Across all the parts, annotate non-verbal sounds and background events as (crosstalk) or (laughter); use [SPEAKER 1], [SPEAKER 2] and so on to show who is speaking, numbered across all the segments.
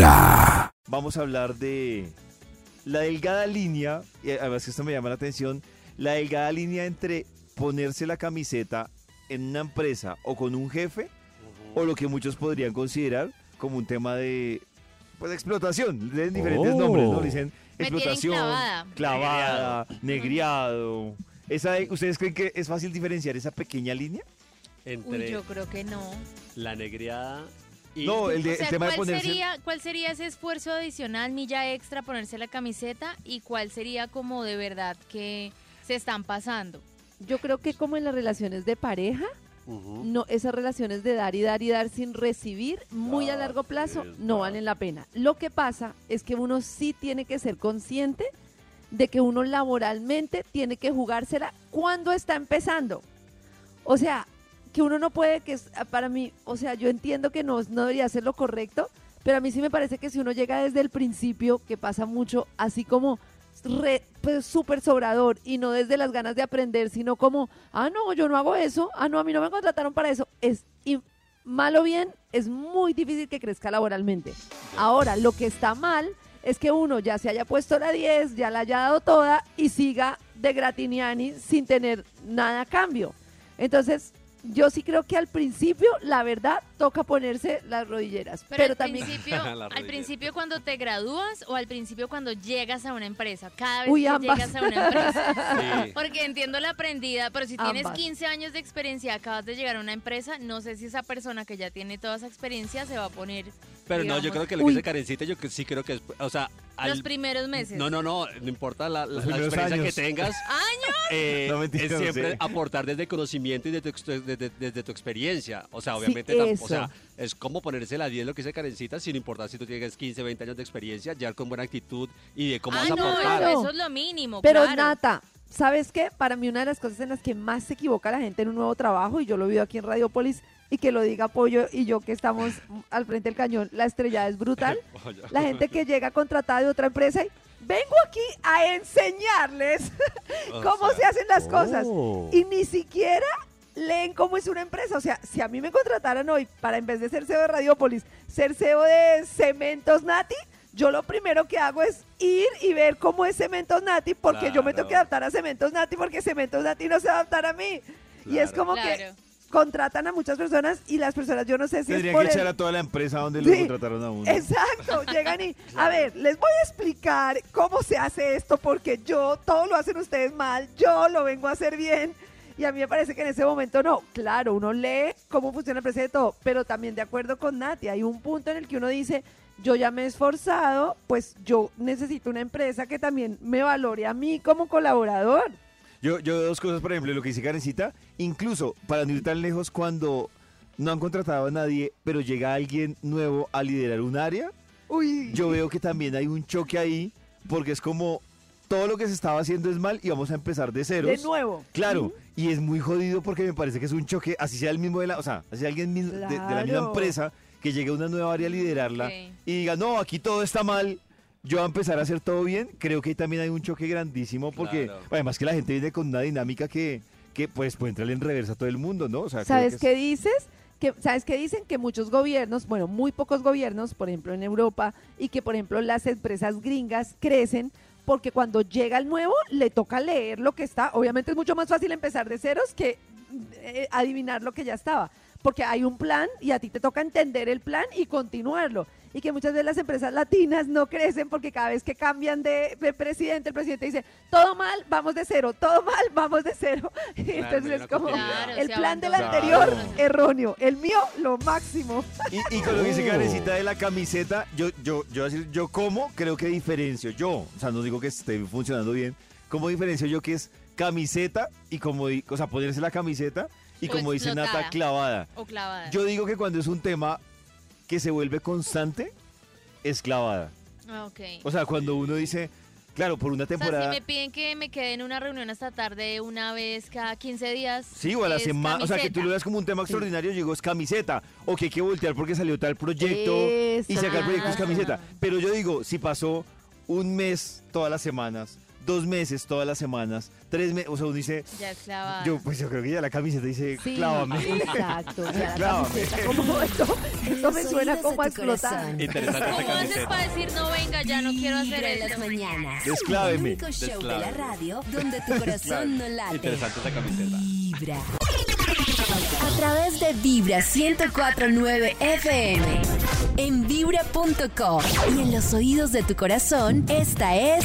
[SPEAKER 1] Vibra.
[SPEAKER 2] Vamos a hablar de la delgada línea, y además que esto me llama la atención, la delgada línea entre ponerse la camiseta en una empresa o con un jefe, o lo que muchos podrían considerar como un tema de pues explotación, de diferentes
[SPEAKER 1] Oh.
[SPEAKER 2] nombres, ¿no? Dicen explotación,
[SPEAKER 3] clavada.
[SPEAKER 2] clavada, negriado. Esa, ¿Ustedes creen que es fácil diferenciar esa pequeña línea?
[SPEAKER 4] Entre
[SPEAKER 3] Uy, yo creo que no.
[SPEAKER 4] la negriada y
[SPEAKER 2] No, el, de-
[SPEAKER 3] O sea,
[SPEAKER 2] el tema de
[SPEAKER 3] ¿cuál,
[SPEAKER 2] ponerse...
[SPEAKER 3] sería, ¿cuál sería ese esfuerzo adicional, milla extra, ponerse la camiseta? ¿Y cuál sería como de verdad que se están pasando?
[SPEAKER 5] Yo creo que como en las relaciones de pareja, no esas relaciones de dar y dar y dar sin recibir, muy a
[SPEAKER 4] Ah,
[SPEAKER 5] largo plazo,
[SPEAKER 4] es
[SPEAKER 5] no valen la pena. Lo que pasa es que uno sí tiene que ser consciente de que uno laboralmente tiene que jugársela cuando está empezando. O sea, que uno no puede, que es- para mí, o sea, yo entiendo que no, no debería ser lo correcto, pero a mí sí me parece que si uno llega desde el principio, que pasa mucho, así como pues, súper sobrador y no desde las ganas de aprender, sino como, ah, no, yo no hago eso, ah, no, a mí no me contrataron para eso, es mal o bien, es muy difícil que crezca laboralmente. Ahora, lo que está mal es que uno ya se haya puesto la 10, ya la haya dado toda y siga de gratiniani sin tener nada a cambio. Entonces, yo sí creo que al principio, la verdad, toca ponerse las rodilleras.
[SPEAKER 3] Pero,
[SPEAKER 5] Pero,
[SPEAKER 3] al,
[SPEAKER 5] también...
[SPEAKER 3] principio, (laughs) al principio cuando te gradúas o al principio cuando llegas a una empresa. Cada vez
[SPEAKER 5] Uy,
[SPEAKER 3] que
[SPEAKER 5] ambas.
[SPEAKER 3] llegas a una empresa. (laughs)
[SPEAKER 4] Sí.
[SPEAKER 3] Porque entiendo la aprendida, pero si tienes
[SPEAKER 5] Ambas.
[SPEAKER 3] 15 años de experiencia, acabas de llegar a una empresa, no sé si esa persona que ya tiene toda esa experiencia se va a poner
[SPEAKER 4] Pero no, yo creo que lo que dice Karencita, yo que sí creo que es, o sea, al-
[SPEAKER 3] los primeros meses.
[SPEAKER 4] no, no, no, no importa la, experiencia
[SPEAKER 2] años.
[SPEAKER 4] que tengas, (laughs)
[SPEAKER 3] ¡Años!
[SPEAKER 4] eh,
[SPEAKER 2] No, mentira,
[SPEAKER 4] es siempre aportar desde conocimiento y desde desde, desde tu experiencia. O sea,
[SPEAKER 5] Sí,
[SPEAKER 4] obviamente, tam-
[SPEAKER 5] eso.
[SPEAKER 4] o sea, es como ponerse la 10 lo que dice Karencita, sin importar si tú tienes 15, 20 años de experiencia, ya con buena actitud y de cómo
[SPEAKER 3] ah,
[SPEAKER 4] vas a
[SPEAKER 3] no,
[SPEAKER 4] aportar.
[SPEAKER 5] Claro.
[SPEAKER 3] eso es lo mínimo.
[SPEAKER 5] Pero
[SPEAKER 3] claro.
[SPEAKER 5] Nata, ¿sabes qué? Para mí una de las cosas en las que más se equivoca la gente en un nuevo trabajo, y yo lo vivo aquí en Radiopolis, y que lo diga Pollo y yo que estamos al frente del cañón, la estrellada es brutal. (laughs) La gente que llega contratada de otra empresa y vengo aquí a enseñarles (laughs) cómo
[SPEAKER 4] sea,
[SPEAKER 5] se hacen las cosas.
[SPEAKER 2] Oh.
[SPEAKER 5] Y ni siquiera leen cómo es una empresa. O sea, si a mí me contrataran hoy para en vez de ser CEO de Radiopolis, ser CEO de Cementos Nati, yo lo primero que hago es ir y ver cómo es Cementos Nati, porque yo me tengo que adaptar a Cementos Nati, porque Cementos Nati no se va a adaptar a mí. Y es
[SPEAKER 4] Claro.
[SPEAKER 5] como que
[SPEAKER 3] Claro.
[SPEAKER 5] Contratan a muchas personas y las personas, yo no sé si es
[SPEAKER 2] Tendrían
[SPEAKER 5] por
[SPEAKER 2] que
[SPEAKER 5] el-
[SPEAKER 2] echar a toda la empresa donde lo
[SPEAKER 5] Sí.
[SPEAKER 2] contrataron a uno.
[SPEAKER 5] Exacto, (laughs) llegan y, a ver, les voy a explicar cómo se hace esto porque yo, todo lo hacen ustedes mal, yo lo vengo a hacer bien. Y a mí me parece que en ese momento no. Claro, uno lee cómo funciona el precio de todo, pero también de acuerdo con Nati, hay un punto en el que uno dice, yo ya me he esforzado, pues yo necesito una empresa que también me valore a mí como colaborador.
[SPEAKER 2] Yo, yo veo dos cosas, por ejemplo, lo que dice Karencita, incluso para no ir tan lejos, cuando no han contratado a nadie, pero llega alguien nuevo a liderar un área,
[SPEAKER 5] Uy,
[SPEAKER 2] yo veo que también hay un choque ahí, porque es como todo lo que se estaba haciendo es mal y vamos a empezar de ceros.
[SPEAKER 5] de nuevo.
[SPEAKER 2] Claro, y es muy jodido porque me parece que es un choque, así sea el mismo de la, o sea, así sea alguien mismo de, de la misma empresa que llegue a una nueva área a liderarla y diga, no, aquí todo está mal, yo a empezar a hacer todo bien, creo que también hay un choque grandísimo porque
[SPEAKER 4] Claro.
[SPEAKER 2] además que la gente viene con una dinámica que, que pues puede entrarle en reversa a todo el mundo, ¿no? O sea, creo
[SPEAKER 5] ¿Sabes
[SPEAKER 2] que
[SPEAKER 5] qué
[SPEAKER 2] es-
[SPEAKER 5] dices? Que, ¿Sabes qué dicen? Que muchos gobiernos, bueno, muy pocos gobiernos, por ejemplo en Europa, y que por ejemplo las empresas gringas crecen porque cuando llega el nuevo le toca leer lo que está. Obviamente es mucho más fácil empezar de ceros que eh, adivinar lo que ya estaba, porque hay un plan y a ti te toca entender el plan y continuarlo. Y que muchas de las empresas latinas no crecen porque cada vez que cambian de, de presidente, el presidente dice, todo mal, vamos de cero, todo mal, vamos de cero. (laughs)
[SPEAKER 4] Claro,
[SPEAKER 5] entonces es como.
[SPEAKER 3] Claro,
[SPEAKER 5] el plan del anterior
[SPEAKER 2] Claro.
[SPEAKER 5] erróneo, el mío lo máximo.
[SPEAKER 2] Y, y con lo que dice
[SPEAKER 4] Oh.
[SPEAKER 2] Karencita de la camiseta, yo, yo, yo, voy a decir, yo como creo que diferencio yo, o sea, no digo que esté funcionando bien, como diferencio yo que es camiseta y como, o sea, ponerse la camiseta y
[SPEAKER 3] O
[SPEAKER 2] como dice. Nata, clavada.
[SPEAKER 3] O clavada.
[SPEAKER 2] Yo digo que cuando es un tema que se vuelve constante, es clavada.
[SPEAKER 3] Ah, ok.
[SPEAKER 2] O sea, cuando uno dice, claro, por una
[SPEAKER 3] O sea,
[SPEAKER 2] temporada...
[SPEAKER 3] si me piden que me quede en una reunión hasta tarde una vez cada 15 días.
[SPEAKER 2] Sí, o a la semana, o sea, que tú lo veas como un tema extraordinario, yo digo, es camiseta, o que hay que voltear porque salió tal proyecto, y
[SPEAKER 5] Eso.
[SPEAKER 2] sacar proyectos camiseta. Pero yo digo, si pasó un mes, todas las semanas, dos meses, todas las semanas, tres meses, o sea, uno dice,
[SPEAKER 3] Ya es clavada.
[SPEAKER 2] yo pues yo creo que ya la camiseta dice,
[SPEAKER 5] Sí,
[SPEAKER 2] clávame.
[SPEAKER 5] exacto. Sea, la (laughs) camiseta, como (laughs) esto, esto me suena como a explotar.
[SPEAKER 3] ¿Cómo haces para decir no venga, ya no quiero hacer
[SPEAKER 1] en las
[SPEAKER 3] eso?
[SPEAKER 1] mañanas.
[SPEAKER 2] Descláveme.
[SPEAKER 1] El único show de la radio (laughs) donde tu corazón no late.
[SPEAKER 4] Interesante esa camiseta.
[SPEAKER 1] Vibra. A través de Vibra 1049 FM. En vibra.com. Y en los oídos de tu corazón, esta es.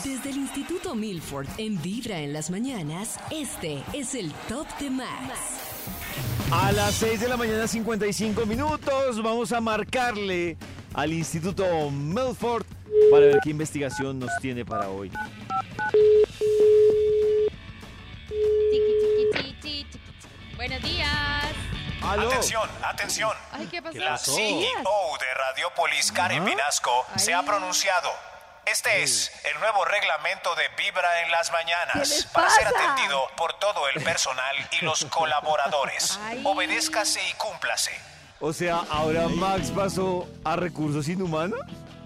[SPEAKER 6] Desde el Instituto Milford en Vibra en las mañanas, este es el Top de Max.
[SPEAKER 2] A las 6 de la mañana, 55 minutos, vamos a marcarle al Instituto Milford para ver qué investigación nos tiene para hoy.
[SPEAKER 3] Buenos días.
[SPEAKER 2] ¡Aló!
[SPEAKER 7] Atención, atención.
[SPEAKER 3] Ay, ¿qué pasó?
[SPEAKER 7] La? CEO de Radiopolis, Karen Vinasco, se ha pronunciado. Este es el nuevo reglamento de Vibra en las
[SPEAKER 5] ¿Qué
[SPEAKER 7] mañanas para ser atendido por todo el personal y los (laughs) colaboradores.
[SPEAKER 3] Ay.
[SPEAKER 7] Obedézcase y cúmplase.
[SPEAKER 2] O sea, ahora Max pasó a recursos inhumanos.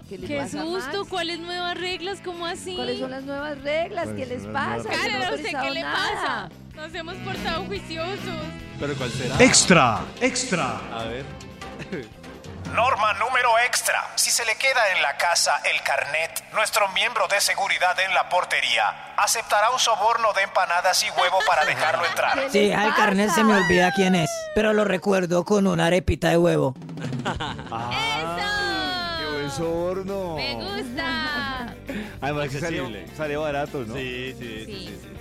[SPEAKER 5] ¿Qué le
[SPEAKER 3] Qué
[SPEAKER 5] pasa a
[SPEAKER 3] susto,
[SPEAKER 5] Max?
[SPEAKER 3] ¿cuáles nuevas reglas? ¿Cómo así?
[SPEAKER 5] ¿Cuáles son las nuevas reglas? ¿Qué
[SPEAKER 2] ¿Cuáles
[SPEAKER 5] les
[SPEAKER 2] son las
[SPEAKER 5] pasa?
[SPEAKER 2] nuevas
[SPEAKER 5] Yo no he
[SPEAKER 3] ¿a usted
[SPEAKER 5] autorizado
[SPEAKER 3] qué le
[SPEAKER 5] nada.
[SPEAKER 3] pasa? Nos hemos portado juiciosos.
[SPEAKER 4] ¿Pero cuál será?
[SPEAKER 8] Extra, extra.
[SPEAKER 4] A ver. (laughs)
[SPEAKER 7] Norma número extra. Si se le queda en la casa el carnet, nuestro miembro de seguridad en la portería aceptará un soborno de empanadas y huevo para dejarlo entrar.
[SPEAKER 5] ¿Qué
[SPEAKER 9] Sí, al carnet se me olvida quién es, pero lo recuerdo con una arepita de huevo.
[SPEAKER 2] ¡Ah! ¡Qué buen soborno!
[SPEAKER 3] Me gusta.
[SPEAKER 2] Además que sale,
[SPEAKER 4] Accesible.
[SPEAKER 2] sale barato, ¿no?
[SPEAKER 4] Sí, sí, sí,
[SPEAKER 3] Sí.
[SPEAKER 4] sí, sí.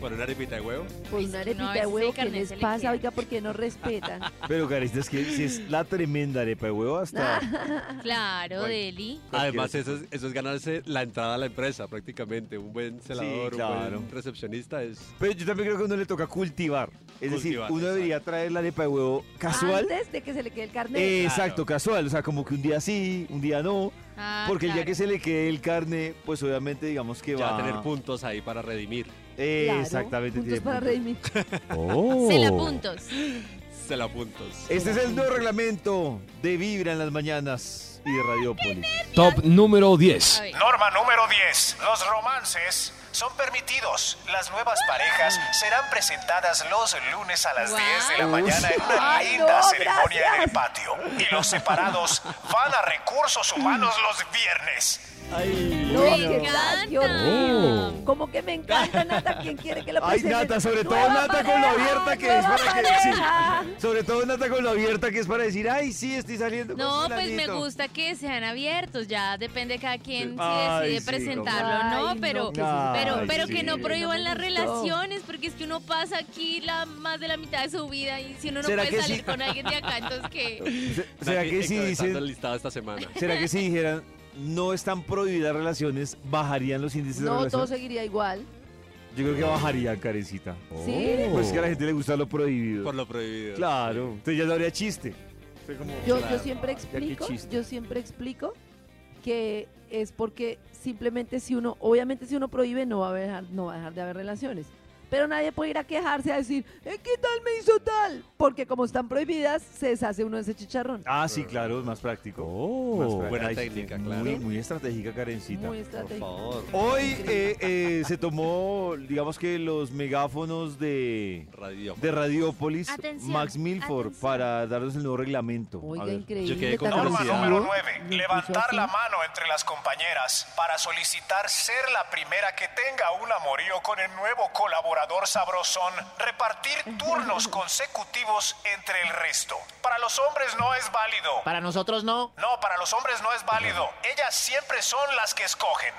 [SPEAKER 4] ¿Por una arepita de huevo?
[SPEAKER 5] Pues
[SPEAKER 3] Uy,
[SPEAKER 5] una
[SPEAKER 3] no,
[SPEAKER 5] arepita de huevo, ¿qué les pasa? Oiga, ¿por qué no respetan? (laughs)
[SPEAKER 2] Pero, Carita, es que si es la tremenda arepa de huevo hasta... (laughs)
[SPEAKER 3] Claro,
[SPEAKER 2] Bueno.
[SPEAKER 3] Deli.
[SPEAKER 4] Además, eso es, eso es ganarse la entrada a la empresa prácticamente. Un buen celador,
[SPEAKER 2] claro.
[SPEAKER 4] un buen recepcionista es...
[SPEAKER 2] Pero yo también creo que a uno le toca cultivar. Es decir, uno
[SPEAKER 4] exacto.
[SPEAKER 2] debería traer la arepa de huevo casual.
[SPEAKER 5] Antes de que se le quede el carnet.
[SPEAKER 2] Eh, Exacto, casual. O sea, como que un día sí, un día no.
[SPEAKER 3] Ah,
[SPEAKER 2] porque el día que se le quede el carne, pues obviamente digamos que
[SPEAKER 4] Ya
[SPEAKER 2] va
[SPEAKER 4] va a tener puntos ahí para redimir.
[SPEAKER 5] Claro,
[SPEAKER 2] exactamente. (laughs)
[SPEAKER 5] Puntos
[SPEAKER 2] tiene
[SPEAKER 5] para
[SPEAKER 2] puntos.
[SPEAKER 5] redimir.
[SPEAKER 2] Oh.
[SPEAKER 3] Se la puntos.
[SPEAKER 4] Se la puntos.
[SPEAKER 2] Este es el nuevo reglamento de Vibra en las mañanas y de Radiópolis.
[SPEAKER 8] Top número
[SPEAKER 3] A
[SPEAKER 8] 10.
[SPEAKER 3] ver.
[SPEAKER 7] Norma número 10. Los romances son permitidos. Las nuevas parejas (gasps) serán presentadas los lunes a las
[SPEAKER 3] Guau.
[SPEAKER 7] 10 de la mañana en una
[SPEAKER 5] Ay,
[SPEAKER 7] linda
[SPEAKER 5] no,
[SPEAKER 7] ceremonia en el patio. Y los separados van a recursos humanos los viernes.
[SPEAKER 2] Ay,
[SPEAKER 5] No,
[SPEAKER 3] Me encanta.
[SPEAKER 5] horrible. Como que me encanta, Nata. ¿Quién quiere que lo
[SPEAKER 2] Ay,
[SPEAKER 5] presente?
[SPEAKER 2] Nata, sobre todo Nata con lo abierta que es para que... sí. Sobre todo Nata con lo abierta que es para decir, ay, sí, estoy saliendo con
[SPEAKER 3] No, pues me
[SPEAKER 2] fulanito".
[SPEAKER 3] gusta que sean abiertos, ya depende de cada quien si
[SPEAKER 2] Ay,
[SPEAKER 3] decide
[SPEAKER 2] sí,
[SPEAKER 3] presentarlo,
[SPEAKER 5] como-
[SPEAKER 3] ¿no?
[SPEAKER 5] Ay,
[SPEAKER 3] Pero,
[SPEAKER 5] no,
[SPEAKER 3] pero,
[SPEAKER 2] Ay,
[SPEAKER 3] pero
[SPEAKER 2] sí.
[SPEAKER 3] que no
[SPEAKER 2] No
[SPEAKER 3] prohíban las
[SPEAKER 5] gustó.
[SPEAKER 3] relaciones, porque es que uno pasa aquí la más de la mitad de su vida y si uno no
[SPEAKER 2] ¿Será
[SPEAKER 3] puede salir
[SPEAKER 2] sí?
[SPEAKER 3] con alguien de acá, entonces que (laughs)
[SPEAKER 2] Se- ¿Será que si
[SPEAKER 4] Encabezando
[SPEAKER 2] dicen,
[SPEAKER 4] el listado esta semana. (laughs)
[SPEAKER 2] será que si dijeran no están prohibidas relaciones, bajarían los índices de
[SPEAKER 5] No, todo
[SPEAKER 2] relación?
[SPEAKER 5] seguiría igual.
[SPEAKER 2] Yo creo que bajarían, carecita.
[SPEAKER 5] ¿Sí?
[SPEAKER 2] Pues es que a la gente le gusta lo prohibido.
[SPEAKER 4] Por lo prohibido.
[SPEAKER 2] Claro, entonces ya no habría chiste. Como-
[SPEAKER 5] Yo,
[SPEAKER 4] Claro.
[SPEAKER 5] yo siempre explico,
[SPEAKER 2] chiste.
[SPEAKER 5] yo siempre explico que es porque simplemente si uno, obviamente si uno prohíbe no va a dejar, no va a dejar de haber relaciones. Pero nadie puede ir a quejarse a decir, "Eh, ¿qué tal me hizo tal? Porque como están prohibidas, se deshace uno de ese chicharrón.
[SPEAKER 2] Ah, sí, claro, es más práctico. Más práctico.
[SPEAKER 4] Buena
[SPEAKER 2] Ay,
[SPEAKER 4] técnica,
[SPEAKER 2] muy,
[SPEAKER 4] claro.
[SPEAKER 2] Muy estratégica, Karencita.
[SPEAKER 5] Muy
[SPEAKER 4] Por
[SPEAKER 5] estratégico.
[SPEAKER 4] favor.
[SPEAKER 2] Hoy eh, eh, se tomó, digamos que los megáfonos de,
[SPEAKER 4] Radio.
[SPEAKER 2] de Radiópolis,
[SPEAKER 3] Atención,
[SPEAKER 2] Max Milford,
[SPEAKER 3] atención.
[SPEAKER 2] para darnos el nuevo reglamento. A
[SPEAKER 5] Oiga,
[SPEAKER 2] ver.
[SPEAKER 5] increíble.
[SPEAKER 4] Yo quedé con
[SPEAKER 5] tan
[SPEAKER 7] Norma número
[SPEAKER 5] agresivo.
[SPEAKER 7] 9.
[SPEAKER 5] Lo puso
[SPEAKER 7] Levantar la mano entre las compañeras para solicitar ser la primera que tenga un amorío con el nuevo colaborador sabrosón. Repartir turnos (laughs) consecutivos entre el resto. Para los hombres no es válido.
[SPEAKER 9] Para nosotros no.
[SPEAKER 7] No, para los hombres no es válido. Ellas siempre son las que escogen.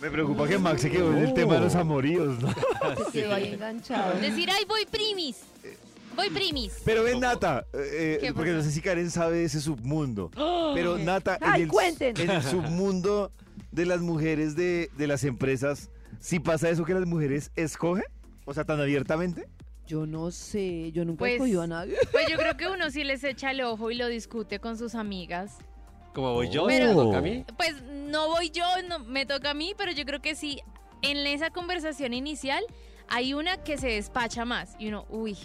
[SPEAKER 2] Me preocupa que Max se quedó en el tema de los amoríos, ¿no? (laughs)
[SPEAKER 5] Se ahí enganchado.
[SPEAKER 3] decir, ay, voy primis. Voy primis.
[SPEAKER 2] Pero ven, Nata, eh,
[SPEAKER 3] ¿Qué
[SPEAKER 2] porque no sé si Karen sabe de ese submundo. (gasps) Pero Nata,
[SPEAKER 5] Ay,
[SPEAKER 2] en, el,
[SPEAKER 5] cuenten.
[SPEAKER 2] en el submundo de las mujeres de, de las empresas, si pasa eso que las mujeres escogen? O sea, tan abiertamente.
[SPEAKER 5] Yo no sé, yo nunca he
[SPEAKER 3] Pues-
[SPEAKER 5] escogido a nadie. (laughs)
[SPEAKER 3] Pues yo creo que uno sí les echa el ojo y lo discute con sus amigas.
[SPEAKER 4] Como voy yo,
[SPEAKER 3] Pero-
[SPEAKER 4] me toca a mí.
[SPEAKER 3] Pues no voy yo, no, me toca a mí, pero yo creo que sí, en esa conversación inicial hay una que se despacha más y uno, uy,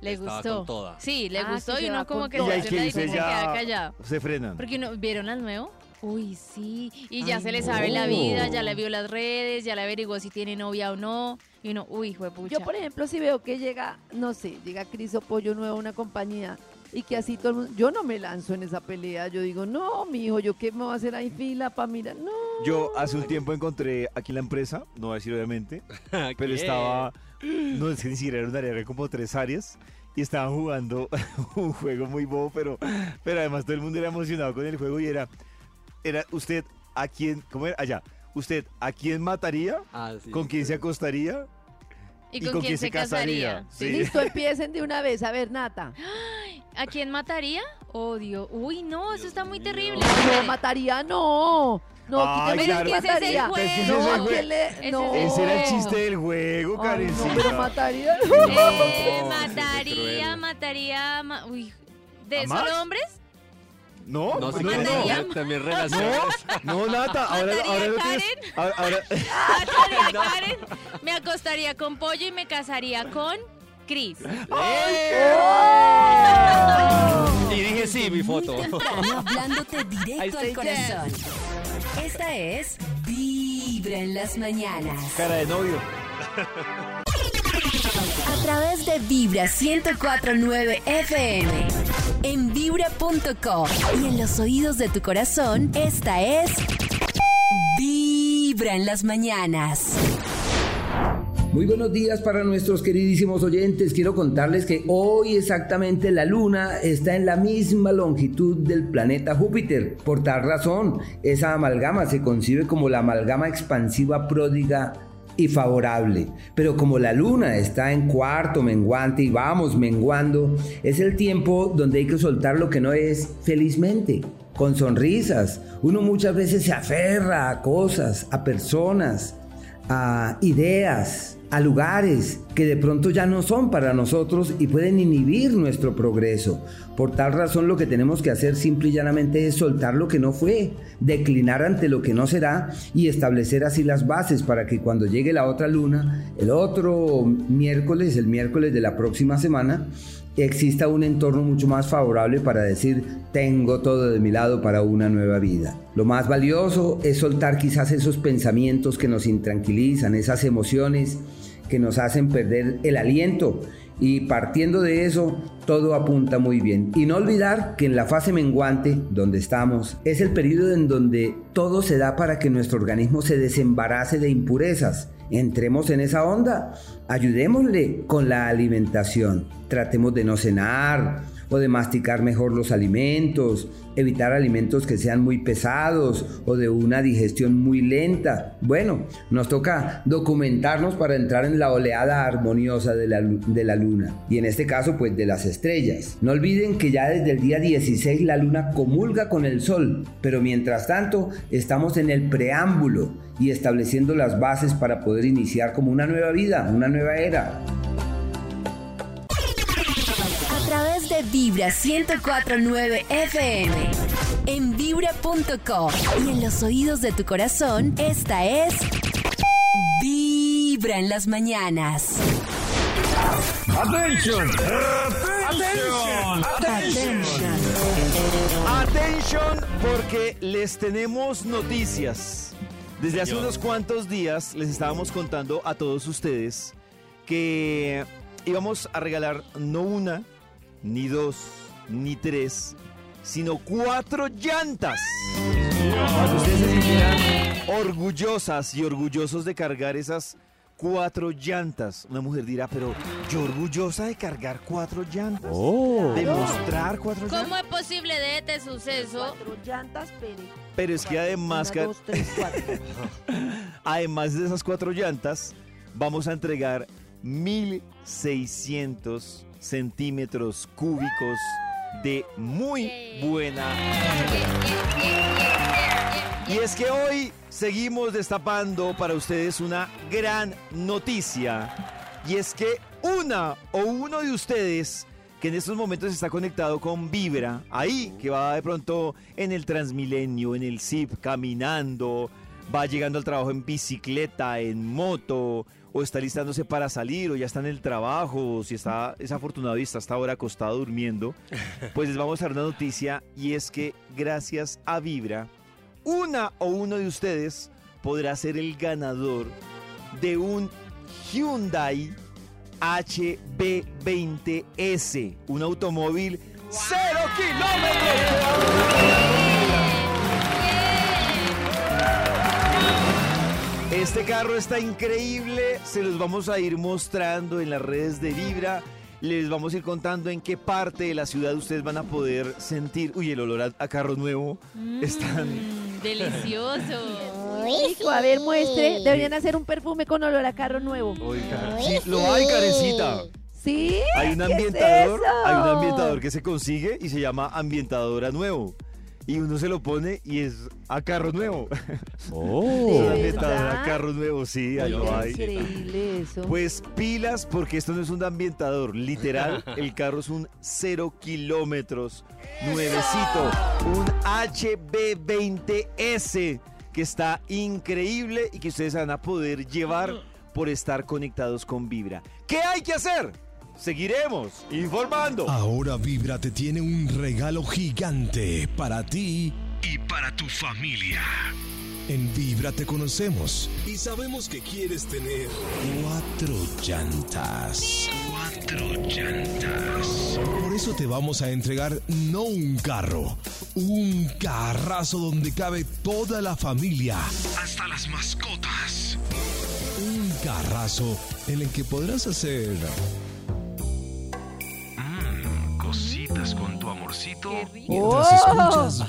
[SPEAKER 3] le
[SPEAKER 4] Estaba
[SPEAKER 3] gustó.
[SPEAKER 4] con toda.
[SPEAKER 3] Sí, le
[SPEAKER 5] Ah,
[SPEAKER 3] gustó
[SPEAKER 5] sí,
[SPEAKER 3] y
[SPEAKER 5] se
[SPEAKER 3] uno
[SPEAKER 5] va
[SPEAKER 3] como
[SPEAKER 5] con
[SPEAKER 3] que
[SPEAKER 2] Y
[SPEAKER 3] se hace
[SPEAKER 2] que
[SPEAKER 3] la
[SPEAKER 2] dice
[SPEAKER 3] dice, se queda
[SPEAKER 2] ya
[SPEAKER 3] callado.
[SPEAKER 2] se frenan.
[SPEAKER 3] Porque uno, ¿vieron al nuevo? Uy, sí. Y ya
[SPEAKER 5] Ay,
[SPEAKER 3] se le
[SPEAKER 5] no.
[SPEAKER 3] sabe la vida, ya le vio las redes, ya le averiguó si tiene novia o no. Y uno, uy, pucha.
[SPEAKER 5] Yo, por ejemplo, si veo que llega, no sé, llega Cris o Pollo Nuevo a una compañía y que así todo el mundo, yo no me lanzo en esa pelea, yo digo, no, mijo, yo qué me voy a hacer ahí fila para mirar, no.
[SPEAKER 2] Yo hace un tiempo encontré aquí en la empresa, no voy a decir obviamente, (laughs) pero estaba, no es que ni siquiera era un área, era como tres áreas y estaban jugando (laughs) un juego muy bobo, pero, pero además todo el mundo era emocionado con el juego y era, era usted a quién, ¿cómo era? Allá, usted a quién mataría,
[SPEAKER 4] Ah, sí.
[SPEAKER 2] con quién se acostaría
[SPEAKER 3] ¿Y con, quién se casaría?
[SPEAKER 2] Sí.
[SPEAKER 5] Listo, empiecen de una vez, a ver, Nata. (gasps)
[SPEAKER 3] ¿A quién mataría? Odio. Uy, no, eso está muy terrible.
[SPEAKER 5] No, mataría, no. No,
[SPEAKER 2] Ay, claro.
[SPEAKER 3] Es que ese es el
[SPEAKER 5] mataría.
[SPEAKER 3] juego.
[SPEAKER 2] Es que ese
[SPEAKER 5] No,
[SPEAKER 2] es el
[SPEAKER 5] ¿a
[SPEAKER 2] juego.
[SPEAKER 5] quién le-
[SPEAKER 3] Ese
[SPEAKER 5] no.
[SPEAKER 3] es
[SPEAKER 2] Ese era el chiste del juego,
[SPEAKER 5] no,
[SPEAKER 2] Karencita.
[SPEAKER 5] pero mataría.
[SPEAKER 3] Eh,
[SPEAKER 4] Oh,
[SPEAKER 3] mataría, mataría. ma- uy, ¿de
[SPEAKER 2] ¿A
[SPEAKER 3] solo hombres?
[SPEAKER 2] No,
[SPEAKER 4] No,
[SPEAKER 2] no,
[SPEAKER 4] sí,
[SPEAKER 2] no, no.
[SPEAKER 4] También relaciones.
[SPEAKER 2] No, Nata, (laughs) ahora,
[SPEAKER 3] ¿Mataría
[SPEAKER 2] ahora lo tienes. Ahora, ahora- (laughs)
[SPEAKER 3] Mataría a Karen. Me acostaría con Pollo y me casaría con Chris.
[SPEAKER 4] Y dije sí, mi foto.
[SPEAKER 1] Hablándote (laughs) directo al corazón. Esta es Vibra en las mañanas.
[SPEAKER 2] cara de novio.
[SPEAKER 1] A través de Vibra 1049 FM. En vibra.com. Y en los oídos de tu corazón, esta es Vibra en las mañanas.
[SPEAKER 10] Muy buenos días para nuestros queridísimos oyentes. Quiero contarles que hoy exactamente la luna está en la misma longitud del planeta Júpiter. Por tal razón, esa amalgama se concibe como la amalgama expansiva pródiga y favorable. Pero como la luna está en cuarto menguante y vamos menguando, es el tiempo donde hay que soltar lo que no es felizmente. Con sonrisas, uno muchas veces se aferra a cosas, a personas, a ideas, a lugares que de pronto ya no son para nosotros y pueden inhibir nuestro progreso. Por tal razón lo que tenemos que hacer simple y llanamente es soltar lo que no fue, declinar ante lo que no será y establecer así las bases para que cuando llegue la otra luna, el otro miércoles, el miércoles de la próxima semana, exista un entorno mucho más favorable para decir tengo todo de mi lado para una nueva vida. Lo más valioso es soltar quizás esos pensamientos que nos intranquilizan, esas emociones que nos hacen perder el aliento y partiendo de eso todo apunta muy bien. Y no olvidar que en la fase menguante donde estamos es el periodo en donde todo se da para que nuestro organismo se desembarace de impurezas. Entremos en esa onda, ayudémosle con la alimentación. Tratemos de no cenar o de masticar mejor los alimentos, evitar alimentos que sean muy pesados o de una digestión muy lenta. Bueno, nos toca documentarnos para entrar en la oleada armoniosa de la, de la luna y en este caso pues de las estrellas. No olviden que ya desde el día 16 la luna comulga con el sol, pero mientras tanto estamos en el preámbulo y estableciendo las bases para poder iniciar como una nueva vida, una nueva era.
[SPEAKER 1] De Vibra 1049 FM. En vibra.com. Y en los oídos de tu corazón, esta es Vibra en las mañanas.
[SPEAKER 8] Attention. Attention.
[SPEAKER 2] Atención, porque les tenemos noticias. Desde hace unos cuantos días les estábamos contando a todos ustedes que íbamos a regalar no una, ni dos, ni tres, sino cuatro llantas. Ustedes se orgullosas y orgullosos de cargar esas cuatro llantas. Una mujer dirá, pero yo orgullosa de cargar cuatro llantas. De mostrar cuatro llantas.
[SPEAKER 3] ¿Cómo es posible de este suceso?
[SPEAKER 5] Cuatro llantas, Pérez.
[SPEAKER 2] Pero es que además,
[SPEAKER 5] Una, dos, tres, cuatro. (laughs)
[SPEAKER 2] además de esas cuatro llantas, vamos a entregar 1600 centímetros cúbicos de muy buena. Y es que hoy seguimos destapando para ustedes una gran noticia. Y es que una o uno de ustedes que en estos momentos está conectado con Vibra, ahí que va de pronto en el Transmilenio, en el ZIP, caminando, va llegando al trabajo en bicicleta, en moto, o está listándose para salir, o ya está en el trabajo, o si está, es afortunado y está hasta ahora acostado durmiendo, (laughs) pues les vamos a dar una noticia y es que gracias a Vibra, una o uno de ustedes podrá ser el ganador de un Hyundai HB20S, un automóvil cero kilómetros. Este carro está increíble, se los vamos a ir mostrando en las redes de Vibra. Les vamos a ir contando en qué parte de la ciudad ustedes van a poder sentir. Uy, el olor a, a carro nuevo es tan.
[SPEAKER 3] Mm, delicioso.
[SPEAKER 5] Rico, a ver, muestre. Deberían hacer un perfume con olor a carro nuevo.
[SPEAKER 2] Oiga, sí, lo hay, carecita.
[SPEAKER 5] ¿Sí?
[SPEAKER 2] Hay un
[SPEAKER 5] ¿Qué es
[SPEAKER 2] ambientador, hay un ambientador que se consigue y se llama ambientadora nuevo. Y uno se lo pone y es a carro nuevo.
[SPEAKER 4] Oh. (laughs)
[SPEAKER 2] Es un
[SPEAKER 5] ¿De
[SPEAKER 2] ambientador a carro nuevo, sí, ahí lo hay.
[SPEAKER 5] Increíble eso.
[SPEAKER 2] Pues pilas, porque esto no es un ambientador. Literal, (laughs) el carro es un cero kilómetros. Nuevecito. Un HB20S que está increíble y que ustedes van a poder llevar por estar conectados con Vibra. ¿Qué hay que hacer? Seguiremos informando.
[SPEAKER 11] Ahora Vibra te tiene un regalo gigante para ti y para tu familia. En Vibra te conocemos y sabemos que quieres tener cuatro llantas. Cuatro llantas. Por eso te vamos a entregar no un carro, un carrazo donde cabe toda la familia, hasta las mascotas. Un carrazo en el que podrás hacer con tu amorcito mientras
[SPEAKER 5] ¡Oh!
[SPEAKER 11] escuchas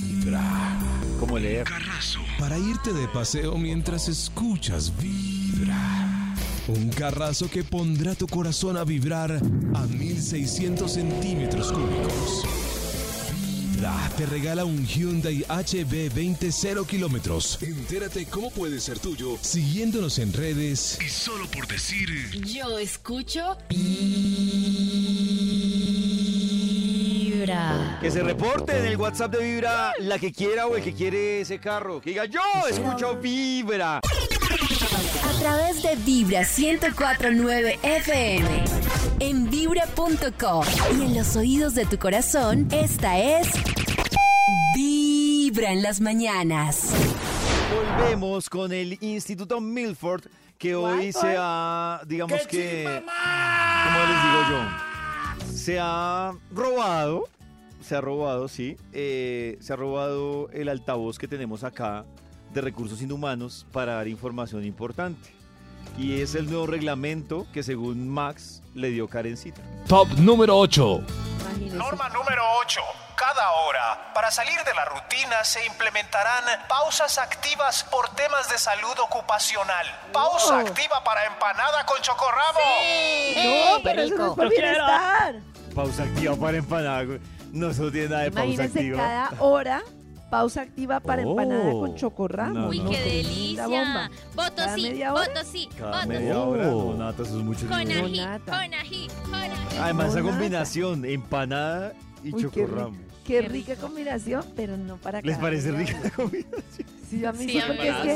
[SPEAKER 11] Vibra.
[SPEAKER 2] ¿Cómo leer?
[SPEAKER 11] Carrazo. Para irte de paseo mientras escuchas Vibra. Un carrazo que pondrá tu corazón a vibrar a 1600 centímetros cúbicos. Vibra te regala un Hyundai HB20 0 kilómetros. Entérate cómo puede ser tuyo siguiéndonos en redes y solo por decir
[SPEAKER 6] Yo escucho Vibra.
[SPEAKER 2] Que se reporte en el WhatsApp de Vibra la que quiera o el que quiere ese carro. Que diga, yo escucho Vibra.
[SPEAKER 1] A través de Vibra 1049 FM. En vibra.com. Y en los oídos de tu corazón, esta es. Vibra en las mañanas.
[SPEAKER 2] Volvemos con el Instituto Milford, que hoy se ha, digamos que, ¿cómo les digo yo? Se ha robado, se ha robado, sí, eh, se ha robado el altavoz que tenemos acá de recursos inhumanos para dar información importante. Y es el nuevo reglamento que según Max le dio Karencita.
[SPEAKER 8] Top número 8.
[SPEAKER 5] Imagínese.
[SPEAKER 7] Norma número 8. Cada hora, para salir de la rutina, se implementarán pausas activas por temas de salud ocupacional. Pausa
[SPEAKER 5] Oh.
[SPEAKER 7] activa para empanada con chocorramo.
[SPEAKER 5] No, pero eso no es por bienestar.
[SPEAKER 2] Pausa activa para empanada. No, eso no tiene nada de pausa
[SPEAKER 5] Imagínense
[SPEAKER 2] activa.
[SPEAKER 5] cada hora pausa activa para
[SPEAKER 2] Oh.
[SPEAKER 5] empanada con chocorramo.
[SPEAKER 2] No,
[SPEAKER 3] Uy,
[SPEAKER 2] no.
[SPEAKER 3] qué
[SPEAKER 5] La
[SPEAKER 3] delicia.
[SPEAKER 5] bomba.
[SPEAKER 3] Voto
[SPEAKER 5] ¿Cada
[SPEAKER 3] sí,
[SPEAKER 5] media hora?
[SPEAKER 3] voto sí,
[SPEAKER 2] Cada
[SPEAKER 3] voto
[SPEAKER 2] media
[SPEAKER 3] sí.
[SPEAKER 2] hora, no, Nata, eso es mucho.
[SPEAKER 3] Con ají,
[SPEAKER 5] nata.
[SPEAKER 3] con ají, con ají.
[SPEAKER 2] Además, esa
[SPEAKER 5] No, nata.
[SPEAKER 2] combinación, empanada y
[SPEAKER 5] Uy, qué
[SPEAKER 2] chocorramo.
[SPEAKER 5] Qué
[SPEAKER 3] Qué
[SPEAKER 5] rica
[SPEAKER 3] rico.
[SPEAKER 5] combinación, pero no para
[SPEAKER 2] ¿Les
[SPEAKER 5] cada
[SPEAKER 2] parece rica la combinación?
[SPEAKER 5] Sí, a mí
[SPEAKER 3] Sí,
[SPEAKER 5] porque es que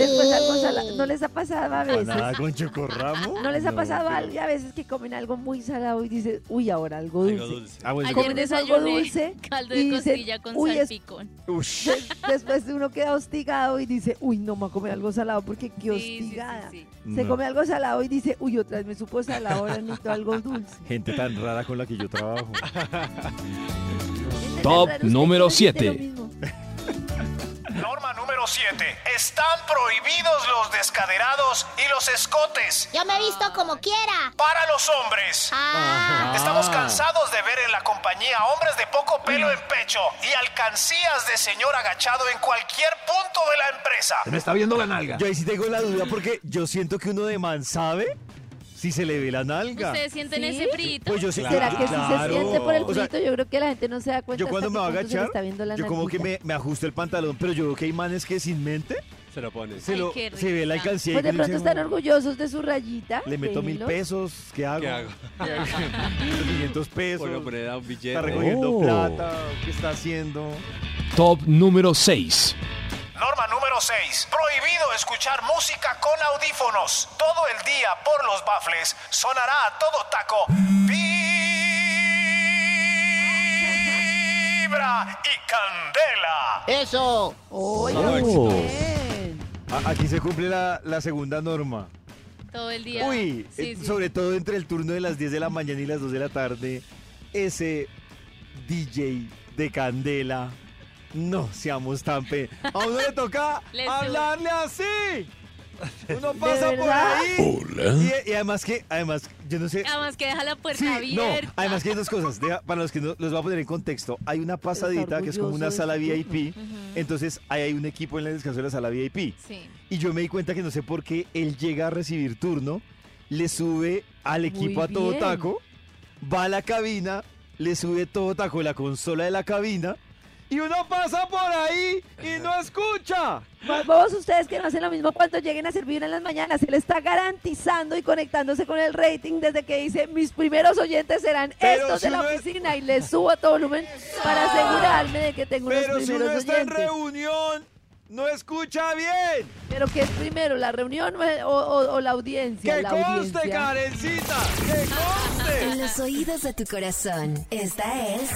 [SPEAKER 5] después algo salado. ¿No les ha pasado a veces?
[SPEAKER 2] ¿Empanada con chocorramo?
[SPEAKER 5] ¿No les ha pasado
[SPEAKER 2] pero-
[SPEAKER 5] algo a veces que comen algo muy salado y dicen, uy, ahora algo dulce?
[SPEAKER 4] Algo dulce.
[SPEAKER 2] Ah, bueno,
[SPEAKER 3] Ayer
[SPEAKER 5] comen algo dulce (laughs)
[SPEAKER 3] caldo
[SPEAKER 5] y
[SPEAKER 3] de
[SPEAKER 5] dicen,
[SPEAKER 3] costilla con
[SPEAKER 5] "Uy, es-
[SPEAKER 3] salpicón. (laughs)
[SPEAKER 5] Des- Después uno queda hostigado y dice, uy, no me voy a comer algo salado porque qué
[SPEAKER 3] Sí, sí, sí,
[SPEAKER 5] hostigada.
[SPEAKER 3] sí.
[SPEAKER 5] Se
[SPEAKER 2] No.
[SPEAKER 5] come algo salado y dice, uy, otra vez me supo salado, ahora necesito algo dulce.
[SPEAKER 2] Gente tan rara con la que yo trabajo. (laughs)
[SPEAKER 8] Top número
[SPEAKER 5] no siente lo
[SPEAKER 8] siete.
[SPEAKER 5] mismo.
[SPEAKER 7] Norma número 7. Están prohibidos los descaderados y los escotes.
[SPEAKER 12] Yo me he visto como quiera.
[SPEAKER 7] Para los hombres.
[SPEAKER 12] Ah,
[SPEAKER 7] Estamos cansados de ver en la compañía hombres de poco pelo en pecho y alcancías de señor agachado en cualquier punto de la empresa.
[SPEAKER 8] Me está viendo la nalga.
[SPEAKER 2] Yo ahí sí tengo la duda porque yo siento que uno de man sabe, si se le ve la nalga.
[SPEAKER 3] ¿Ustedes sienten
[SPEAKER 5] ¿Sí?
[SPEAKER 3] ese frito?
[SPEAKER 2] Pues yo sé
[SPEAKER 5] ¿Será que sí se
[SPEAKER 2] claro.
[SPEAKER 5] siente por el
[SPEAKER 2] O sea,
[SPEAKER 5] frito? Yo creo que la gente no se da cuenta
[SPEAKER 2] Yo cuando me voy a
[SPEAKER 5] se
[SPEAKER 2] agachar,
[SPEAKER 5] está viendo la
[SPEAKER 2] yo como que me, me ajusto el pantalón, pero yo veo que hay manes que sin mente
[SPEAKER 4] Se lo pone.
[SPEAKER 2] se, lo, se ve la alcancía.
[SPEAKER 5] Pues
[SPEAKER 2] y
[SPEAKER 5] de pronto están orgullosos de su rayita.
[SPEAKER 2] Le meto mil pesos, ¿qué hago?
[SPEAKER 4] ¿Qué hago?
[SPEAKER 2] ¿Qué hago? 500 pesos.
[SPEAKER 4] A un billete.
[SPEAKER 2] Está recogiendo
[SPEAKER 8] Oh.
[SPEAKER 2] plata, ¿qué está haciendo?
[SPEAKER 8] Top número 6.
[SPEAKER 7] Norma número 6. Prohibido escuchar música con audífonos. Todo el día por los bafles sonará a todo taco. Vibra y candela.
[SPEAKER 9] Eso.
[SPEAKER 5] ¡Ay,
[SPEAKER 8] Oh.
[SPEAKER 2] A- Aquí se cumple la, la segunda norma.
[SPEAKER 3] Todo el día.
[SPEAKER 2] Uy,
[SPEAKER 3] Sí,
[SPEAKER 2] eh,
[SPEAKER 3] sí.
[SPEAKER 2] sobre todo entre el turno de las 10 de la mañana y las 2 de la tarde, ese DJ de Candela, no seamos tan pe... A uno le toca (laughs) hablarle así. Uno pasa por ahí. Y, y además que, además, yo no sé...
[SPEAKER 3] Además que deja la puerta
[SPEAKER 2] Sí, no,
[SPEAKER 3] abierta.
[SPEAKER 2] además que hay dos cosas. Deja- para los que no los voy a poner en contexto, hay una pasadita que es como una sala VIP. Entonces, ahí hay un equipo en el descanso de la sala VIP.
[SPEAKER 3] Sí.
[SPEAKER 2] Y yo me di cuenta que no sé por qué él llega a recibir turno, le sube al equipo
[SPEAKER 5] Muy
[SPEAKER 2] a todo
[SPEAKER 5] bien.
[SPEAKER 2] taco, va a la cabina, le sube todo taco la consola de la cabina y uno pasa por ahí y no escucha.
[SPEAKER 5] Bobos ustedes que no hacen lo mismo cuando lleguen a servir en las mañanas. Él está garantizando y conectándose con el rating desde que dice mis primeros oyentes serán
[SPEAKER 2] Pero
[SPEAKER 5] estos
[SPEAKER 2] si
[SPEAKER 5] de la
[SPEAKER 2] uno es-
[SPEAKER 5] oficina y les subo a todo volumen para asegurarme de que tengo
[SPEAKER 2] Pero
[SPEAKER 5] los
[SPEAKER 2] si uno
[SPEAKER 5] primeros
[SPEAKER 2] está en
[SPEAKER 5] oyentes.
[SPEAKER 2] reunión, no escucha bien.
[SPEAKER 5] Pero ¿qué es primero, la reunión o, o- o- o la audiencia?
[SPEAKER 2] Que
[SPEAKER 5] la
[SPEAKER 2] conste,
[SPEAKER 5] audiencia.
[SPEAKER 2] Karencita, que conste.
[SPEAKER 1] En los oídos de tu corazón, esta es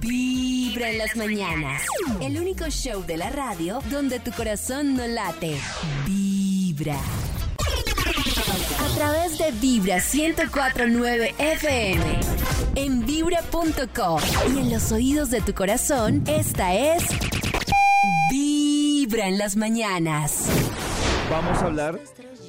[SPEAKER 1] Vibra en las mañanas. El único show de la radio donde tu corazón no late. Vibra. A través de Vibra 1049 FM. En vibra.com. Y en los oídos de tu corazón, esta es Vibra en las mañanas.
[SPEAKER 2] Vamos a hablar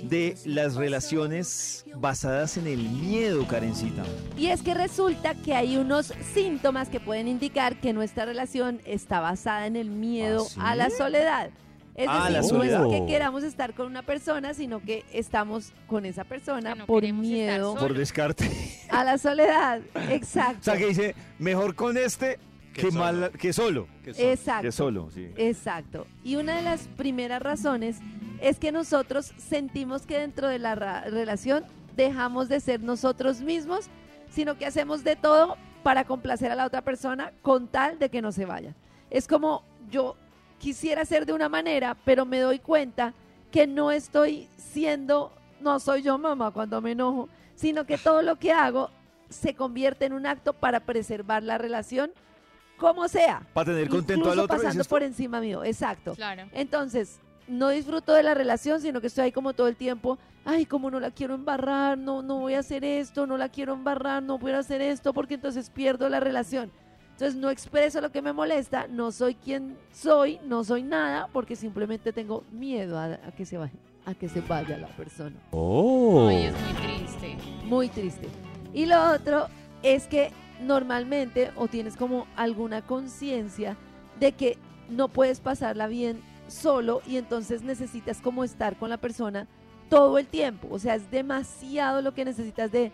[SPEAKER 2] de las relaciones basadas en el miedo, Karencita.
[SPEAKER 5] Y es que resulta que hay unos síntomas que pueden indicar que nuestra relación está basada en el miedo
[SPEAKER 2] ¿Ah, sí?
[SPEAKER 5] a la soledad. Es
[SPEAKER 2] Ah,
[SPEAKER 5] decir,
[SPEAKER 2] la
[SPEAKER 5] no es que queramos estar con una persona, sino que estamos con esa persona
[SPEAKER 3] no
[SPEAKER 5] por miedo.
[SPEAKER 2] Por descarte.
[SPEAKER 5] a la soledad. Exacto.
[SPEAKER 2] O sea, que dice, mejor con este que,
[SPEAKER 4] Que solo.
[SPEAKER 2] mal, que solo.
[SPEAKER 4] Que son-
[SPEAKER 5] Exacto.
[SPEAKER 2] Que solo, sí.
[SPEAKER 5] Exacto. Y una de las primeras razones es que nosotros sentimos que dentro de la relación dejamos de ser nosotros mismos, sino que hacemos de todo para complacer a la otra persona con tal de que no se vaya. Es como yo quisiera ser de una manera, pero me doy cuenta que no estoy siendo, no soy yo mamá cuando me enojo, sino que todo lo que hago se convierte en un acto para preservar la relación como sea.
[SPEAKER 2] Para tener contento
[SPEAKER 5] Incluso
[SPEAKER 2] al otro.
[SPEAKER 5] pasando por encima mío, exacto.
[SPEAKER 3] Claro.
[SPEAKER 5] Entonces, no disfruto de la relación, sino que estoy ahí como todo el tiempo, ay, como no la quiero embarrar, no, no voy a hacer esto, no la quiero embarrar, no puedo hacer esto, porque entonces pierdo la relación. Entonces no expreso lo que me molesta, no soy quien soy, no soy nada, porque simplemente tengo miedo a, a que se vaya, a que se vaya la persona.
[SPEAKER 8] Oh.
[SPEAKER 3] Ay, es muy triste.
[SPEAKER 5] Muy triste. Y lo otro es que normalmente o tienes como alguna conciencia de que no puedes pasarla bien solo y entonces necesitas como estar con la persona todo el tiempo. O sea, es demasiado lo que necesitas de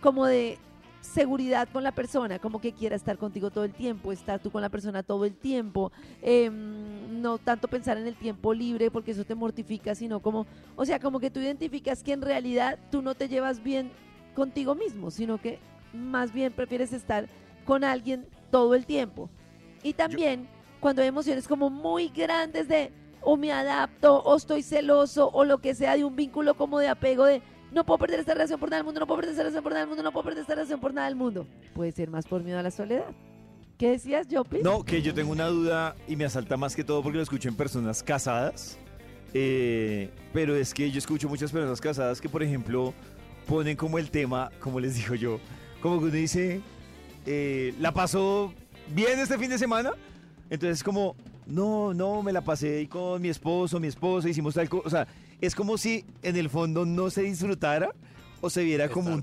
[SPEAKER 5] como de seguridad con la persona, como que quiera estar contigo todo el tiempo, estar tú con la persona todo el tiempo, em, no tanto pensar en el tiempo libre porque eso te mortifica, sino como, o sea, como que tú identificas que en realidad tú no te llevas bien contigo mismo, sino que más bien prefieres estar con alguien todo el tiempo. Y también cuando hay emociones como muy grandes de o me adapto o estoy celoso o lo que sea de un vínculo como de apego de no puedo perder esta relación por nada del mundo, no puedo perder esta relación por nada del mundo, no puedo perder esta relación por nada del mundo. Puede ser más por miedo a la soledad. ¿Qué decías, Jopi?
[SPEAKER 2] No, que yo tengo una duda y me asalta más que todo porque lo escucho en personas casadas. Eh, pero es que yo escucho muchas personas casadas que, por ejemplo, ponen como el tema, como les digo yo, como que uno dice, eh, ¿la pasó bien este fin de semana? Entonces como, no, no, me la pasé ahí con mi esposo, mi esposa, hicimos tal cosa. O sea, es como si en el fondo no se disfrutara o se viera como un
[SPEAKER 4] con-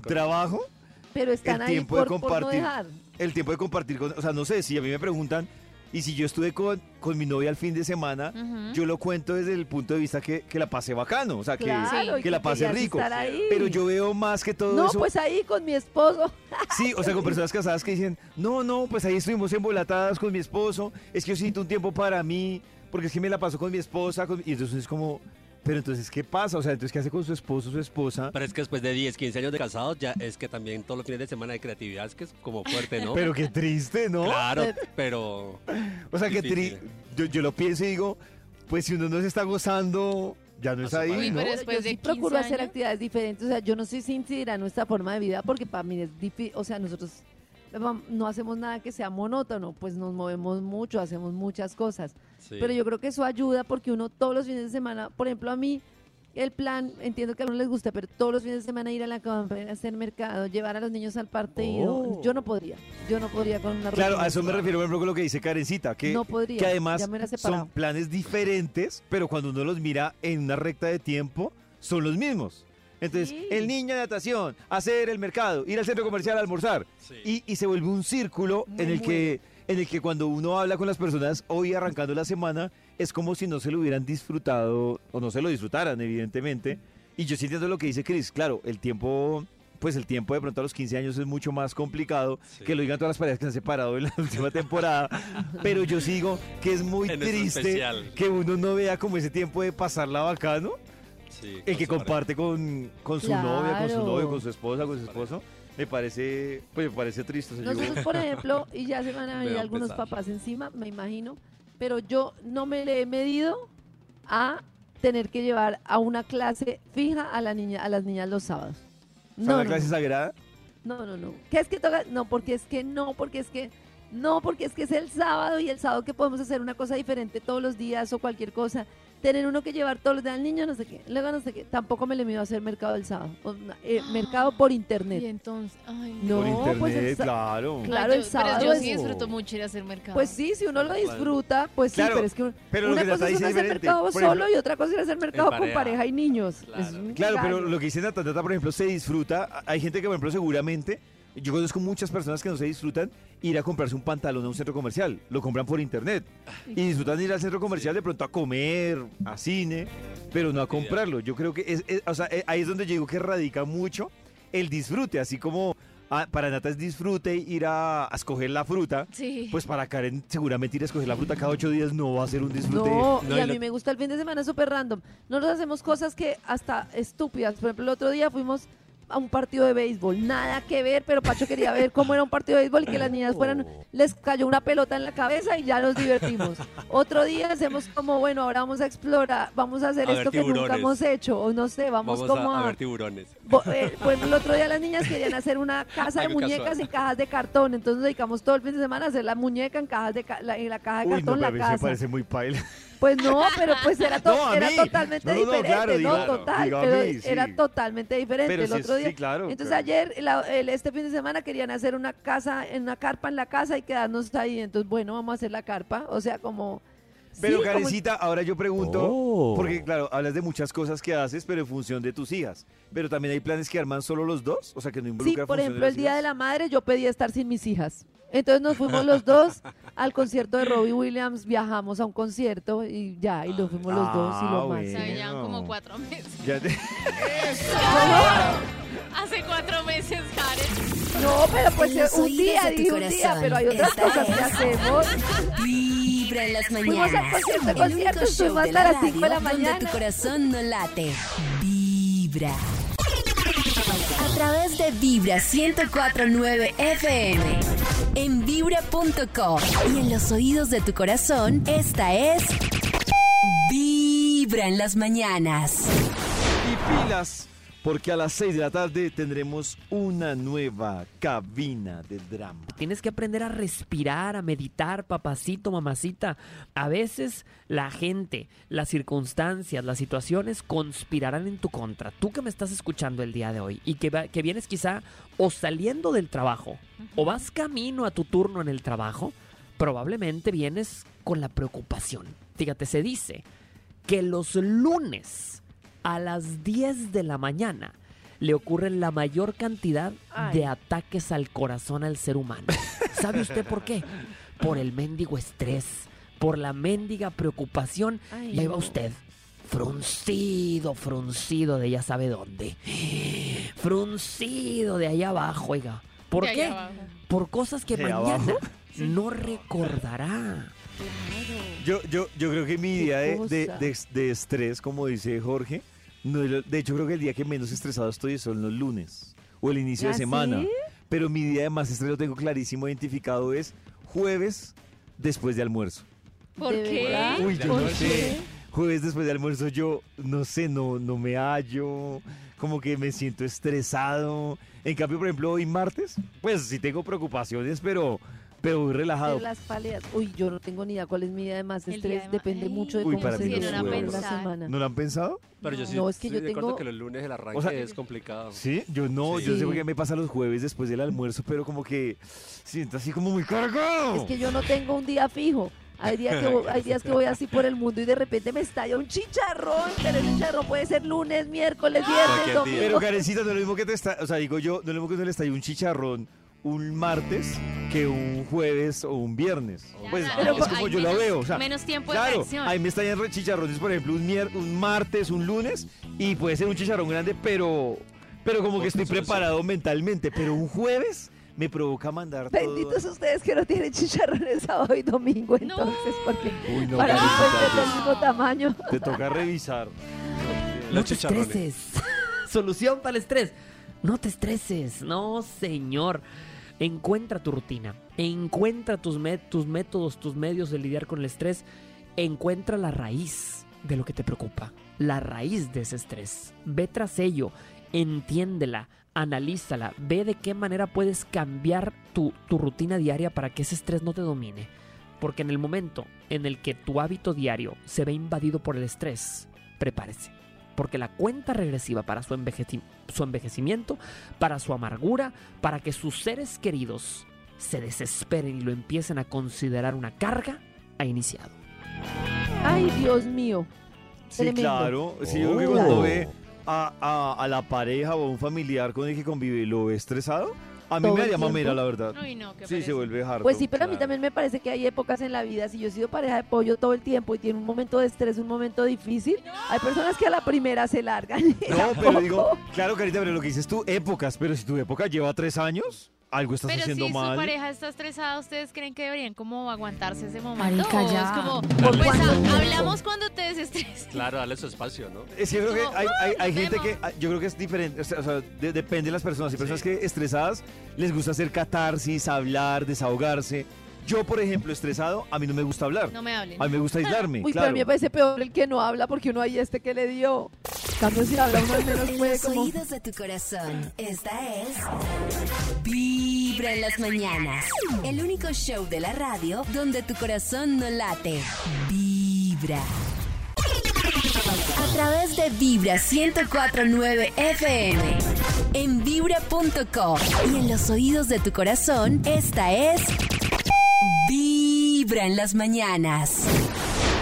[SPEAKER 5] Pero están
[SPEAKER 2] el
[SPEAKER 5] ahí
[SPEAKER 2] tiempo
[SPEAKER 5] por,
[SPEAKER 2] de
[SPEAKER 5] por no
[SPEAKER 2] compartir.
[SPEAKER 5] dejar.
[SPEAKER 2] el tiempo de compartir con, o sea, no sé, si a mí me preguntan, Y si yo estuve con, con mi novia el fin de semana, yo lo cuento desde el punto de vista que, que la pasé bacano, o sea, que,
[SPEAKER 5] Claro,
[SPEAKER 2] que la pasé
[SPEAKER 5] querías
[SPEAKER 2] rico. Pero yo veo más que todo
[SPEAKER 5] No,
[SPEAKER 2] eso.
[SPEAKER 5] pues ahí con mi esposo. (laughs)
[SPEAKER 2] Sí, o sea, con personas casadas que dicen, no, no, pues ahí estuvimos embolatadas con mi esposo, es que yo siento un tiempo para mí, porque es que me la paso con mi esposa, con- y entonces es como, pero entonces, ¿qué pasa? O sea, entonces, ¿qué hace con su esposo, su esposa?
[SPEAKER 4] Pero es que después de 10, 15 años de casados, ya es que también todos los fines de semana hay creatividad, es que es como fuerte, ¿no?
[SPEAKER 2] Pero qué triste, ¿no?
[SPEAKER 4] Claro, pero...
[SPEAKER 2] O sea, que
[SPEAKER 4] Difícil.
[SPEAKER 2] tri yo, yo lo pienso y digo, pues si uno no se está gozando, ya no es ahí. ¿no?
[SPEAKER 3] pero después
[SPEAKER 5] yo
[SPEAKER 3] de
[SPEAKER 5] sí
[SPEAKER 3] 15
[SPEAKER 5] procuro hacer actividades diferentes. O sea, yo no sé si incidirá en nuestra forma de vida porque para mí es difícil. O sea, nosotros no hacemos nada que sea monótono, pues nos movemos mucho, hacemos muchas cosas.
[SPEAKER 4] Sí.
[SPEAKER 5] Pero yo creo que eso ayuda porque uno todos los fines de semana, por ejemplo, a mí el plan, entiendo que a algunos les gusta, pero todos los fines de semana ir a la campera, hacer mercado, llevar a los niños al partido,
[SPEAKER 2] Oh.
[SPEAKER 5] yo no podría. Yo no podría con una
[SPEAKER 2] Claro, a eso me refiero, por ejemplo, con lo que dice Karencita, que,
[SPEAKER 5] No podría,
[SPEAKER 2] que además son planes diferentes, pero cuando uno los mira en una recta de tiempo, son los mismos. Entonces,
[SPEAKER 5] Sí.
[SPEAKER 2] el niño de natación, hacer el mercado, ir al centro comercial a almorzar, y, y se vuelve un círculo en el, que, en el que cuando uno habla con las personas hoy arrancando la semana, es como si no se lo hubieran disfrutado, o no se lo disfrutaran, evidentemente. Y yo sí entiendo lo que dice Chris, claro, el tiempo... Pues el tiempo de pronto a los 15 años es mucho más complicado
[SPEAKER 4] Sí.
[SPEAKER 2] que lo digan todas las parejas que se han separado en la (laughs) última temporada. Pero yo sigo que es muy
[SPEAKER 4] En
[SPEAKER 2] triste que uno no vea como ese tiempo de pasarla bacano,
[SPEAKER 4] Sí,
[SPEAKER 2] el que comparte con, con su novia, con su novio, con su esposa, con su esposo. Me parece, pues me parece triste.
[SPEAKER 5] Nosotros, por (laughs) ejemplo, y ya se van a venir
[SPEAKER 4] va a
[SPEAKER 5] algunos
[SPEAKER 4] pesar.
[SPEAKER 5] papás encima, me imagino, pero yo no me le he medido a tener que llevar a una clase fija a la niña, a las niñas los sábados. No,
[SPEAKER 2] la
[SPEAKER 5] no,
[SPEAKER 2] clase
[SPEAKER 5] no,
[SPEAKER 2] sagrada.
[SPEAKER 5] no, no, no. ¿Qué es que toca? No, porque es que no, porque es que no, porque es que es el sábado y el sábado que podemos hacer una cosa diferente todos los días o cualquier cosa. Tener uno que llevar todos los días al niño, no sé qué. Luego no sé qué. Tampoco me le mido a hacer mercado el sábado. O, eh, mercado por
[SPEAKER 3] Y
[SPEAKER 5] internet.
[SPEAKER 3] entonces, ay,
[SPEAKER 5] No,
[SPEAKER 2] por internet,
[SPEAKER 5] pues el
[SPEAKER 2] claro.
[SPEAKER 5] Claro, el sábado
[SPEAKER 3] Pero yo
[SPEAKER 5] es-
[SPEAKER 3] sí disfruto mucho ir a hacer mercado.
[SPEAKER 5] Pues sí, si uno lo disfruta, pues sí,
[SPEAKER 2] Claro,
[SPEAKER 5] pero es que
[SPEAKER 2] pero lo
[SPEAKER 5] una
[SPEAKER 2] que
[SPEAKER 5] cosa es hacer mercado
[SPEAKER 2] Por
[SPEAKER 5] solo
[SPEAKER 2] ejemplo-
[SPEAKER 5] y otra cosa es hacer mercado con
[SPEAKER 4] pareja.
[SPEAKER 5] pareja y niños.
[SPEAKER 4] Claro.
[SPEAKER 2] Claro, pero lo que dice Nata, por ejemplo, se disfruta. Hay gente que, por ejemplo, seguramente, yo conozco muchas personas que no se disfrutan ir a comprarse un pantalón a un centro comercial. Lo compran por internet. Y disfrutan ir al centro comercial de pronto a comer, a cine, pero no a comprarlo. Yo creo que es, es- o sea, eh, ahí es donde yo digo que radica mucho el disfrute. Así como ah, para Nata es disfrute ir a, a escoger la fruta.
[SPEAKER 3] Sí.
[SPEAKER 2] Pues para Karen seguramente ir a escoger la fruta cada ocho días no va a ser un disfrute.
[SPEAKER 5] No,
[SPEAKER 2] No,
[SPEAKER 5] y a
[SPEAKER 2] la-
[SPEAKER 5] mí me gusta el fin de semana súper random. Nosotros hacemos cosas que hasta estúpidas. Por ejemplo, el otro día fuimos a un partido de béisbol. Nada que ver, pero Pacho quería ver cómo era un partido de béisbol y que las niñas fueran, (laughs) les cayó una pelota en la cabeza y ya nos divertimos. Otro día hacemos como, bueno, ahora vamos a explorar, vamos a hacer
[SPEAKER 4] A
[SPEAKER 5] esto que nunca hemos hecho, o no sé, vamos,
[SPEAKER 4] Vamos
[SPEAKER 5] como
[SPEAKER 4] a,
[SPEAKER 5] a,
[SPEAKER 4] ver tiburones.
[SPEAKER 5] Bo- eh, ejemplo, el otro día las niñas querían hacer una (laughs) casa de
[SPEAKER 4] Algo
[SPEAKER 5] muñecas
[SPEAKER 4] casual.
[SPEAKER 5] y cajas de cartón, entonces nos dedicamos todo el fin de semana a hacer la muñeca en cajas de ca- la, en la caja de
[SPEAKER 2] Uy, no,
[SPEAKER 5] cartón,
[SPEAKER 2] a
[SPEAKER 5] la
[SPEAKER 2] sí me
[SPEAKER 5] casa.
[SPEAKER 2] parece muy paila.
[SPEAKER 5] Pues no, pero pues era, to- (laughs)
[SPEAKER 2] No, a
[SPEAKER 5] era totalmente
[SPEAKER 2] No, no, no,
[SPEAKER 5] diferente,
[SPEAKER 2] claro,
[SPEAKER 5] no, total,
[SPEAKER 2] digo
[SPEAKER 5] pero
[SPEAKER 2] mí, sí.
[SPEAKER 5] era totalmente diferente
[SPEAKER 2] Pero
[SPEAKER 5] el
[SPEAKER 2] sí
[SPEAKER 5] otro día.
[SPEAKER 2] sí, claro,
[SPEAKER 5] Entonces
[SPEAKER 2] claro.
[SPEAKER 5] ayer, la- el- este fin de semana querían hacer una casa, en una carpa en la casa y quedarnos ahí, entonces bueno, vamos a hacer la carpa, o sea, como...
[SPEAKER 2] Pero
[SPEAKER 5] sí, como-
[SPEAKER 2] ahora yo pregunto,
[SPEAKER 8] Oh.
[SPEAKER 2] porque claro, hablas de muchas cosas que haces, pero en función de tus hijas. Pero también hay planes que arman solo los dos, o sea, que no
[SPEAKER 5] Sí,
[SPEAKER 2] involucra
[SPEAKER 5] por
[SPEAKER 2] función
[SPEAKER 5] ejemplo, el Día
[SPEAKER 2] hijas.
[SPEAKER 5] de la Madre yo pedí estar sin mis hijas. Entonces nos fuimos los dos (laughs) al concierto de Robbie Williams, viajamos a un concierto y ya, y nos fuimos los dos y
[SPEAKER 2] Ah,
[SPEAKER 5] lo más.
[SPEAKER 3] O sea, ya como cuatro meses.
[SPEAKER 2] Ya te- (laughs)
[SPEAKER 3] Hace cuatro meses, Karen.
[SPEAKER 5] No, pero pues
[SPEAKER 1] los
[SPEAKER 5] un día, dije un día, pero hay otras cosas que hacemos. (laughs)
[SPEAKER 1] Vibra en las
[SPEAKER 5] Fuimos al
[SPEAKER 1] mañanas.
[SPEAKER 5] concierto,
[SPEAKER 1] El
[SPEAKER 5] concierto,
[SPEAKER 1] show de la
[SPEAKER 5] hasta las 5 de la
[SPEAKER 1] radio donde tu corazón no late. Vibra. A través de Vibra 1049 FM. En vibra.com. Y en los oídos de tu corazón, esta es. Vibra en las mañanas.
[SPEAKER 2] Y pilas, porque a las 6 de la tarde tendremos una nueva cabina de drama.
[SPEAKER 13] Tienes que aprender a respirar, a meditar, papacito, mamacita. A veces la gente, las circunstancias, las situaciones conspirarán en tu contra. Tú que me estás escuchando el día de hoy y que, que vienes quizá o saliendo del trabajo o vas camino a tu turno en el trabajo, probablemente vienes con la preocupación. Fíjate, se dice que los lunes a las 10 de la mañana le ocurren la mayor cantidad
[SPEAKER 5] Ay.
[SPEAKER 13] de ataques al corazón al ser humano. ¿Sabe usted por qué? por el mendigo estrés, por la mendiga preocupación.
[SPEAKER 5] Ay,
[SPEAKER 13] y ahí va usted, fruncido, fruncido de ya sabe dónde. (gasps) Fruncido de allá abajo, oiga. ¿Por
[SPEAKER 3] De
[SPEAKER 13] qué? Por cosas que
[SPEAKER 2] De
[SPEAKER 13] mañana
[SPEAKER 2] abajo.
[SPEAKER 13] no recordará.
[SPEAKER 2] Yo, yo, yo creo que mi día de, de-
[SPEAKER 5] cosa?
[SPEAKER 2] de- de estrés, como dice Jorge, no de hecho creo que el día que menos estresado estoy son los lunes o el inicio de
[SPEAKER 5] ¿Ah,
[SPEAKER 2] semana.
[SPEAKER 5] sí?
[SPEAKER 2] Pero mi día de más estrés lo tengo clarísimo identificado es jueves después de almuerzo.
[SPEAKER 3] ¿Por
[SPEAKER 5] ¿De
[SPEAKER 3] qué?
[SPEAKER 2] Uy, yo
[SPEAKER 5] ¿Por
[SPEAKER 2] no
[SPEAKER 5] qué?
[SPEAKER 2] sé. Jueves después de almuerzo yo, no sé, no, no me hallo, como que me siento estresado. En cambio, por ejemplo, hoy martes, pues sí tengo preocupaciones, pero, pero muy relajado.
[SPEAKER 5] De las paleas. Uy, yo no tengo ni idea cuál es mi día de más
[SPEAKER 3] El
[SPEAKER 5] estrés.
[SPEAKER 3] de ma-
[SPEAKER 5] Depende
[SPEAKER 3] Ay.
[SPEAKER 5] mucho de
[SPEAKER 2] Uy,
[SPEAKER 5] cómo
[SPEAKER 2] para
[SPEAKER 5] se
[SPEAKER 2] mí no
[SPEAKER 5] la semana.
[SPEAKER 2] ¿No lo han pensado?
[SPEAKER 4] Pero yo sí,
[SPEAKER 5] No, es que
[SPEAKER 4] sí
[SPEAKER 5] yo
[SPEAKER 4] recuerdo
[SPEAKER 5] tengo-
[SPEAKER 4] que los lunes el arranque
[SPEAKER 2] O sea,
[SPEAKER 4] es complicado.
[SPEAKER 2] Sí, yo no, yo
[SPEAKER 5] Sí.
[SPEAKER 2] sé por qué me pasa los jueves después del almuerzo, pero como que siento así como muy cargado.
[SPEAKER 5] Es que yo no tengo un día fijo. Hay días, que voy, hay días que voy así por el mundo y de repente me estalla un chicharrón, pero el chicharrón puede ser lunes, miércoles, viernes,
[SPEAKER 4] Cualquier
[SPEAKER 5] domingo.
[SPEAKER 2] Pero Karencita, no es lo mismo que te está, o sea, digo yo, no es lo mismo que uno le estalle un chicharrón un martes que un jueves o un viernes. Pues
[SPEAKER 3] Claro,
[SPEAKER 2] es como
[SPEAKER 3] hay
[SPEAKER 2] yo lo
[SPEAKER 3] menos-
[SPEAKER 2] veo, o sea,
[SPEAKER 3] menos tiempo de
[SPEAKER 2] claro,
[SPEAKER 3] reacción.
[SPEAKER 2] ahí me estallan chicharrones, por ejemplo, un, mier- un martes, un lunes, y puede ser un chicharrón grande, pero, pero como que estoy preparado mentalmente, pero un jueves me provoca mandar todo.
[SPEAKER 5] Benditos ustedes que no tienen chicharrones sábado y domingo, entonces, porque
[SPEAKER 2] Uy, no,
[SPEAKER 5] para mí ser del mismo tamaño.
[SPEAKER 2] te toca revisar.
[SPEAKER 13] No
[SPEAKER 4] Los
[SPEAKER 13] te estreses. (laughs) Solución para el estrés. No te estreses. No, señor. Encuentra tu rutina. Encuentra tus, tus métodos, tus medios de lidiar con el estrés. Encuentra la raíz de lo que te preocupa. La raíz de ese estrés. Ve tras ello. Entiéndela. Analízala. Ve de qué manera puedes cambiar tu, tu rutina diaria para que ese estrés no te domine. Porque en el momento en el que tu hábito diario se ve invadido por el estrés, prepárese. Porque la cuenta regresiva para su, envejeci- su envejecimiento, para su amargura, para que sus seres queridos se desesperen y lo empiecen a considerar una carga, ha iniciado.
[SPEAKER 5] Ay, Dios mío.
[SPEAKER 2] Sí,
[SPEAKER 5] Tremendo.
[SPEAKER 2] claro. Sí, yo creo que
[SPEAKER 5] Oh.
[SPEAKER 2] cuando ve a, a- a la pareja o a un familiar con el que convive y lo ve estresado, a mí me haría mamera, la verdad.
[SPEAKER 3] Uy, no, qué
[SPEAKER 2] Sí, se vuelve harto.
[SPEAKER 5] Pues sí, pero a mí también me parece que hay épocas en la vida, si yo he sido pareja de pollo todo el tiempo y tiene un momento de estrés, un momento difícil, hay personas que a la primera se largan. (laughs)
[SPEAKER 2] No, pero digo, claro, Carita, pero lo que dices tú, épocas, pero si tu época lleva tres años, algo estás
[SPEAKER 3] Pero
[SPEAKER 2] haciendo
[SPEAKER 3] si
[SPEAKER 2] mal.
[SPEAKER 3] su pareja está estresada, ¿ustedes creen que deberían como aguantarse ese momento?
[SPEAKER 9] Marica,
[SPEAKER 3] ¿O
[SPEAKER 9] ya.
[SPEAKER 3] es como,
[SPEAKER 4] Dale.
[SPEAKER 3] pues
[SPEAKER 5] ¿Cuánto
[SPEAKER 3] ha-
[SPEAKER 5] tiempo?
[SPEAKER 3] hablamos cuando te desestreses.
[SPEAKER 4] Claro, darle su espacio, ¿no?
[SPEAKER 2] Es que yo creo que hay, hay- hay
[SPEAKER 3] "Uy,
[SPEAKER 2] gente
[SPEAKER 3] vemos".
[SPEAKER 2] que, ah, yo creo que es diferente, o sea, o sea, de- depende de las personas. Hay personas que estresadas les gusta hacer catarsis, hablar, desahogarse. Yo, por ejemplo, estresado, a mí no me gusta hablar.
[SPEAKER 3] No me hablen.
[SPEAKER 2] A mí me gusta aislarme,
[SPEAKER 5] Uy, pero a
[SPEAKER 2] claro.
[SPEAKER 5] mí me parece peor el que no habla porque uno ahí este que le dio. Cambio si habla uno al menos
[SPEAKER 1] En
[SPEAKER 5] puede
[SPEAKER 1] los
[SPEAKER 5] como...
[SPEAKER 1] oídos de tu corazón, esta es Vibra en las mañanas. El único show de la radio donde tu corazón no late. Vibra. A través de Vibra 1049 FM. En vibra.com. Y en los oídos de tu corazón, esta es Vibra en las mañanas.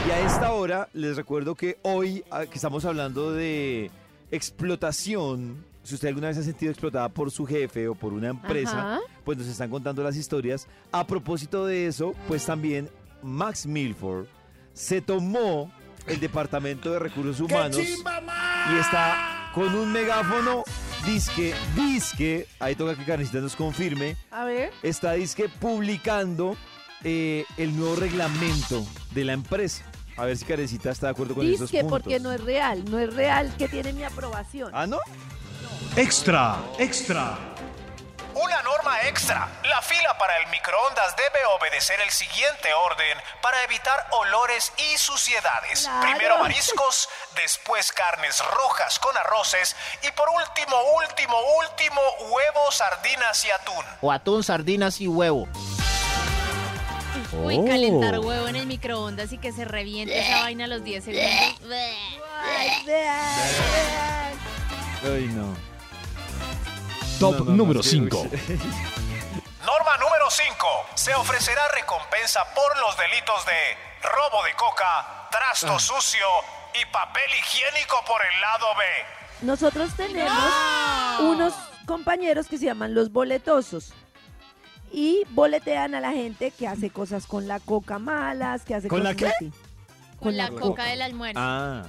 [SPEAKER 2] Y a esta hora les recuerdo que hoy ah, que estamos hablando de explotación, si usted alguna vez se ha sentido explotada por su jefe o por una empresa,
[SPEAKER 5] Ajá.
[SPEAKER 2] pues nos están contando las historias. A propósito de eso, pues también Max Milford se tomó el Departamento de Recursos Humanos y está con un megáfono disque, disque, ahí toca que Carnicita nos confirme,
[SPEAKER 5] A ver.
[SPEAKER 2] está disque publicando eh, el nuevo reglamento de la empresa. A ver si Carecita está de acuerdo con esos
[SPEAKER 5] Dice
[SPEAKER 2] puntos.
[SPEAKER 5] porque no es real, no es real que tiene mi aprobación.
[SPEAKER 2] ¿Ah, no?
[SPEAKER 11] Extra, extra.
[SPEAKER 7] Una norma extra. La fila para el microondas debe obedecer el siguiente orden para evitar olores y suciedades.
[SPEAKER 5] Claro.
[SPEAKER 7] Primero mariscos, después carnes rojas con arroces y por último, último, último, huevos, sardinas y atún.
[SPEAKER 9] O atún, sardinas y huevo.
[SPEAKER 3] Uy, calentar huevo en el microondas y que se reviente esa vaina a los 10 segundos.
[SPEAKER 5] Ay,
[SPEAKER 2] no.
[SPEAKER 8] Top
[SPEAKER 2] No, no, no,
[SPEAKER 8] número
[SPEAKER 2] es que-
[SPEAKER 8] 5.
[SPEAKER 7] Norma número 5. Se ofrecerá recompensa por los delitos de robo de coca, trasto sucio y papel higiénico por el lado B.
[SPEAKER 5] Nosotros tenemos unos compañeros que se llaman los boletosos. Y boletean a la gente que hace cosas con la coca malas, que hace
[SPEAKER 2] ¿Con la
[SPEAKER 5] cosas
[SPEAKER 2] qué?
[SPEAKER 5] así.
[SPEAKER 3] Con la coca del almuerzo.
[SPEAKER 2] Ah,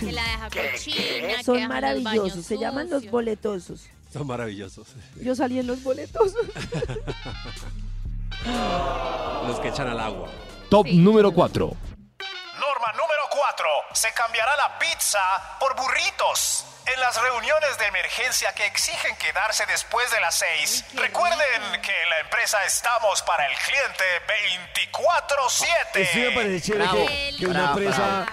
[SPEAKER 3] Que la deja cochina. que
[SPEAKER 5] Son
[SPEAKER 3] baños
[SPEAKER 5] maravillosos, se llaman los boletosos.
[SPEAKER 4] Son maravillosos.
[SPEAKER 5] Yo salí en los boletosos. (laughs) (laughs)
[SPEAKER 4] Los que echan al agua.
[SPEAKER 8] Top número 4.
[SPEAKER 7] Norma número 4. Se cambiará la pizza por burritos. En las reuniones de emergencia que exigen quedarse después de las 6, recuerden que en la empresa estamos para el cliente 24-7.
[SPEAKER 2] sí me parece chévere
[SPEAKER 3] Bravo.
[SPEAKER 2] que, que una
[SPEAKER 3] Bravo,
[SPEAKER 2] empresa...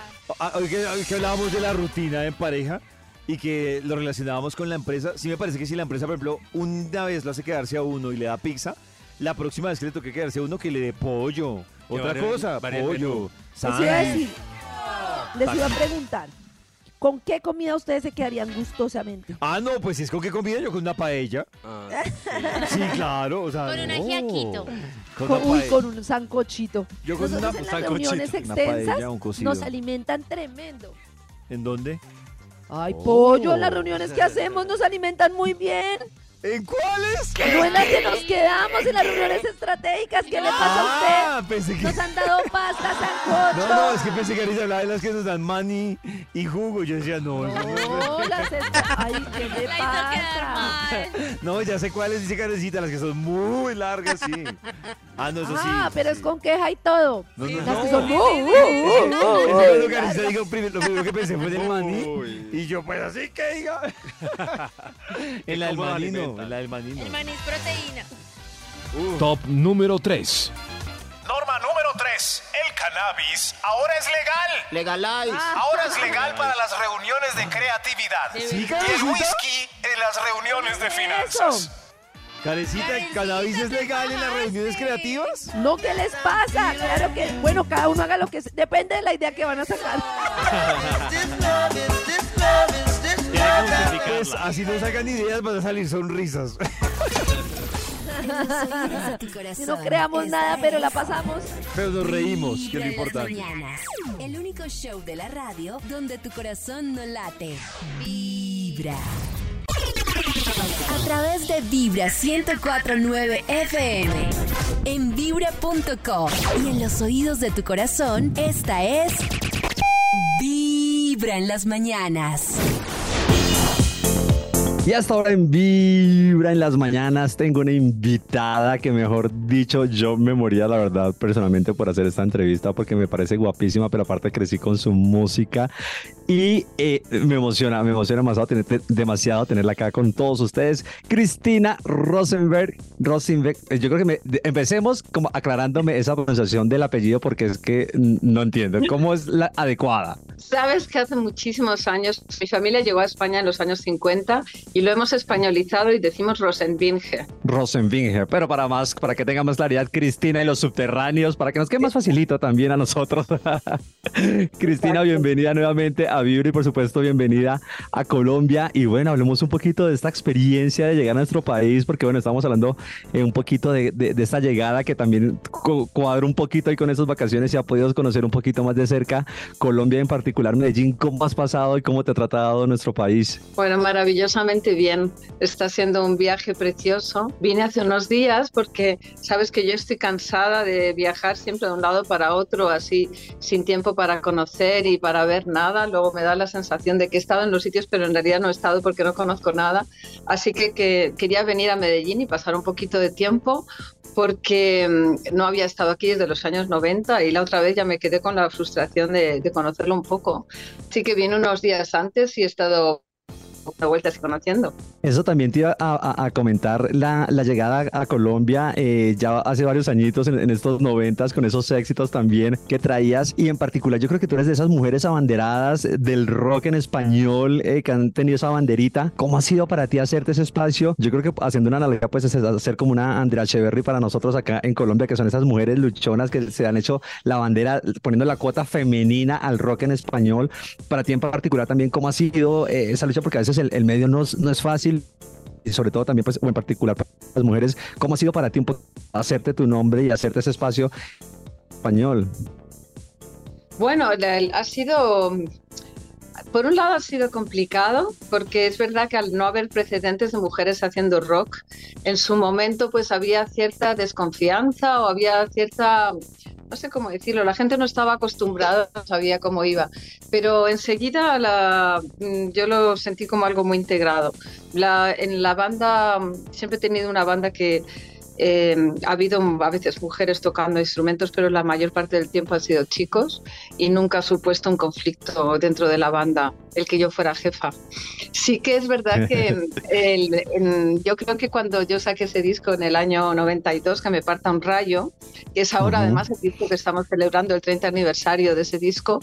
[SPEAKER 2] hoy que, hoy que hablábamos de la rutina en pareja y que lo relacionábamos con la empresa, sí me parece que si la empresa, por ejemplo, una vez lo hace quedarse a uno y le da pizza, la próxima vez que le toque quedarse a uno que le dé pollo. Otra cosa, pollo, sándwich.
[SPEAKER 5] Les iba a preguntar, ¿con qué comida ustedes se quedarían gustosamente?
[SPEAKER 2] Ah, no, pues si es con qué comida yo con una paella.
[SPEAKER 4] Ah, (laughs)
[SPEAKER 2] Sí, claro, o sea,
[SPEAKER 3] Con un
[SPEAKER 2] no.
[SPEAKER 3] ajiaquito.
[SPEAKER 2] Con
[SPEAKER 5] Con-
[SPEAKER 2] una
[SPEAKER 5] uy,
[SPEAKER 2] paella.
[SPEAKER 5] con un sancochito.
[SPEAKER 2] Yo con
[SPEAKER 5] Nosotros
[SPEAKER 2] una-
[SPEAKER 5] en las
[SPEAKER 2] sancochito,
[SPEAKER 5] reuniones
[SPEAKER 2] una
[SPEAKER 5] extensas
[SPEAKER 2] paella, un cocido.
[SPEAKER 5] nos alimentan tremendo.
[SPEAKER 2] ¿En dónde?
[SPEAKER 5] Ay,
[SPEAKER 2] Oh.
[SPEAKER 5] pollo, las reuniones que hacemos nos alimentan muy bien.
[SPEAKER 2] ¿En cuáles?
[SPEAKER 5] No en las que nos quedamos, en las reuniones estratégicas. ¿Qué le pasa
[SPEAKER 2] Ah,
[SPEAKER 5] a
[SPEAKER 2] pensé
[SPEAKER 5] usted?
[SPEAKER 2] que...
[SPEAKER 5] Nos han dado pasta, sancocho. (laughs)
[SPEAKER 2] No, no, es que pensé que ahorita hablaba de las que nos dan mani y jugo. Yo decía, no, no,
[SPEAKER 5] No, las estra- Ay, ¿qué le (laughs) pasa?
[SPEAKER 2] no, ya sé cuáles, dice Karencita, las que son muy largas, sí. Ah, no, eso sí.
[SPEAKER 5] Ah, pero es con queja y todo.
[SPEAKER 2] No, no,
[SPEAKER 5] Las
[SPEAKER 2] no.
[SPEAKER 5] que son... Uh, uh, uh, uh, uh, uh,
[SPEAKER 2] prim- lo primero que pensé fue en el maní.
[SPEAKER 4] Uy.
[SPEAKER 2] Y yo, pues así que diga. (laughs) en la
[SPEAKER 3] El maní es proteína.
[SPEAKER 8] Top número 3.
[SPEAKER 7] Norma número 3. El cannabis ahora es legal.
[SPEAKER 9] Legalize.
[SPEAKER 7] Ahora es legal para las reuniones de creatividad.
[SPEAKER 2] ¿Sí,
[SPEAKER 7] Y el whisky en las reuniones de finanzas.
[SPEAKER 2] Karencita, ¿el cannabis es legal en las reuniones creativas?
[SPEAKER 5] No, ¿qué les pasa? Claro que, bueno, cada uno haga lo que... Depende de la idea que van a sacar. (laughs)
[SPEAKER 2] Pues así no sacan ideas, van a salir sonrisas.
[SPEAKER 5] No creamos nada, pero la pasamos.
[SPEAKER 2] Pero nos reímos, que es lo importante.
[SPEAKER 1] El único show de la radio donde tu corazón no late. Vibra. A través de Vibra 1049 FM. En vibra.com. Y en los oídos de tu corazón, esta es. Vibra en las mañanas.
[SPEAKER 14] Y hasta ahora en Vibra en las mañanas tengo una invitada que mejor dicho yo me moría la verdad personalmente por hacer esta entrevista porque me parece guapísima pero aparte crecí con su música y eh, me emociona, me emociona demasiado, tener, demasiado tenerla acá con todos ustedes. Cristina Rosenberg, Rosenberg, eh, yo creo que me, empecemos como aclarándome esa pronunciación del apellido porque es que no entiendo cómo es la adecuada.
[SPEAKER 15] Sabes que hace muchísimos años mi familia llegó a España en los años 50 y lo hemos españolizado y decimos Rosenbinge.
[SPEAKER 14] Rosenbinger, pero para más, para que tenga más claridad, Cristina y los subterráneos, para que nos quede más facilito también a nosotros. (laughs) Cristina, bienvenida nuevamente a Vibra y por supuesto bienvenida a Colombia. Y bueno, hablemos un poquito de esta experiencia de llegar a nuestro país, porque bueno, estamos hablando eh, un poquito de, de- de esta llegada que también cu- cuadra un poquito ahí con esas vacaciones y ha podido conocer un poquito más de cerca Colombia, en particular Medellín. ¿Cómo has pasado y cómo te ha tratado nuestro país?
[SPEAKER 15] Bueno, maravillosamente bien. Está siendo un viaje precioso. Vine hace unos días porque sabes que yo estoy cansada de viajar siempre de un lado para otro, así sin tiempo para conocer y para ver nada. Luego me da la sensación de que he estado en los sitios, pero en realidad no he estado porque no conozco nada. Así que, que quería venir a Medellín y pasar un poquito de tiempo porque mm, no había estado aquí desde los años 90 y la otra vez ya me quedé con la frustración de, de conocerlo un poco. Así que vine unos días antes y he estado una vuelta así conociendo.
[SPEAKER 14] Eso también te iba a, a- a comentar la, la llegada a Colombia eh, ya hace varios añitos en, en estos noventas con esos éxitos también que traías y en particular yo creo que tú eres de esas mujeres abanderadas del rock en español eh, que han tenido esa banderita. ¿Cómo ha sido para ti hacerte ese espacio? Yo creo que haciendo una analogía pues es hacer como una Andrea Echeverry para nosotros acá en Colombia que son esas mujeres luchonas que se han hecho la bandera poniendo la cuota femenina al rock en español. Para ti en particular también cómo ha sido eh, esa lucha porque a veces el, el medio no, no es fácil y sobre todo también, pues, en particular para las mujeres, ¿cómo ha sido para ti un poco hacerte tu nombre y hacerte ese espacio español?
[SPEAKER 15] Bueno, ha sido por un lado ha sido complicado porque es verdad que al no haber precedentes de mujeres haciendo rock, en su momento pues había cierta desconfianza o había cierta no sé cómo decirlo, la gente no estaba acostumbrada, no sabía cómo iba, pero enseguida la, mm, yo lo sentí como algo muy integrado. La, en la banda, siempre he tenido una banda que eh, ha habido a veces mujeres tocando instrumentos, pero la mayor parte del tiempo han sido chicos y nunca ha supuesto un conflicto dentro de la banda el que yo fuera jefa. Sí que es verdad que (laughs) el, yo creo que cuando yo saqué ese disco en el año 92, que me parta un rayo, que es ahora además el disco que estamos celebrando el 30 aniversario de ese disco,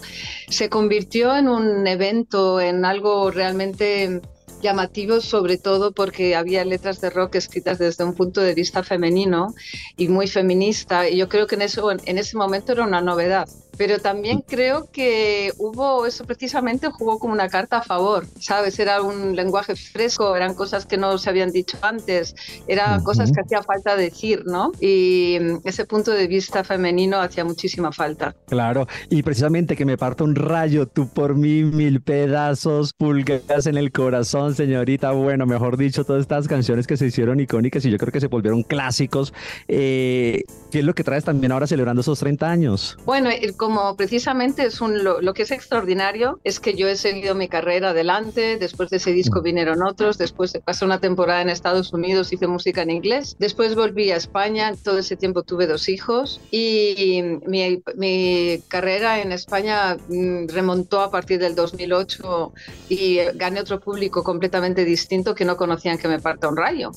[SPEAKER 15] se convirtió en un evento, en algo realmente llamativo sobre todo porque había letras de rock escritas desde un punto de vista femenino y muy feminista y yo creo que en eso en ese momento era una novedad pero también creo que hubo eso precisamente jugó como una carta a favor, ¿sabes? Era un lenguaje fresco, eran cosas que no se habían dicho antes, eran cosas que hacía falta decir, ¿no? Y mm, ese punto de vista femenino hacía muchísima falta.
[SPEAKER 14] Claro, y precisamente que me parta un rayo, tú por mí, mil pedazos, pulgas en el corazón, señorita, bueno, mejor dicho, todas estas canciones que se hicieron icónicas y yo creo que se volvieron clásicos. Eh, ¿Qué es lo que traes también ahora celebrando esos 30 años?
[SPEAKER 15] Bueno, el como precisamente es un, lo, que es extraordinario es que yo he seguido mi carrera adelante, después de ese disco mm. vinieron otros, después pasé una temporada en Estados Unidos, hice música en inglés, después volví a España, todo ese tiempo tuve dos hijos y mi, mi carrera en España mm, remontó a partir del 2008 y gané otro público completamente distinto que no conocían que me parta un rayo.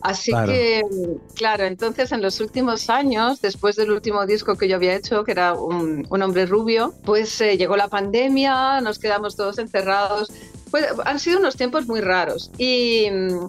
[SPEAKER 15] Así que, claro, entonces en los últimos años, después del último disco que yo había hecho, que era un, hombre rubio, pues eh, llegó la pandemia, nos quedamos todos encerrados, pues, han sido unos tiempos muy raros y,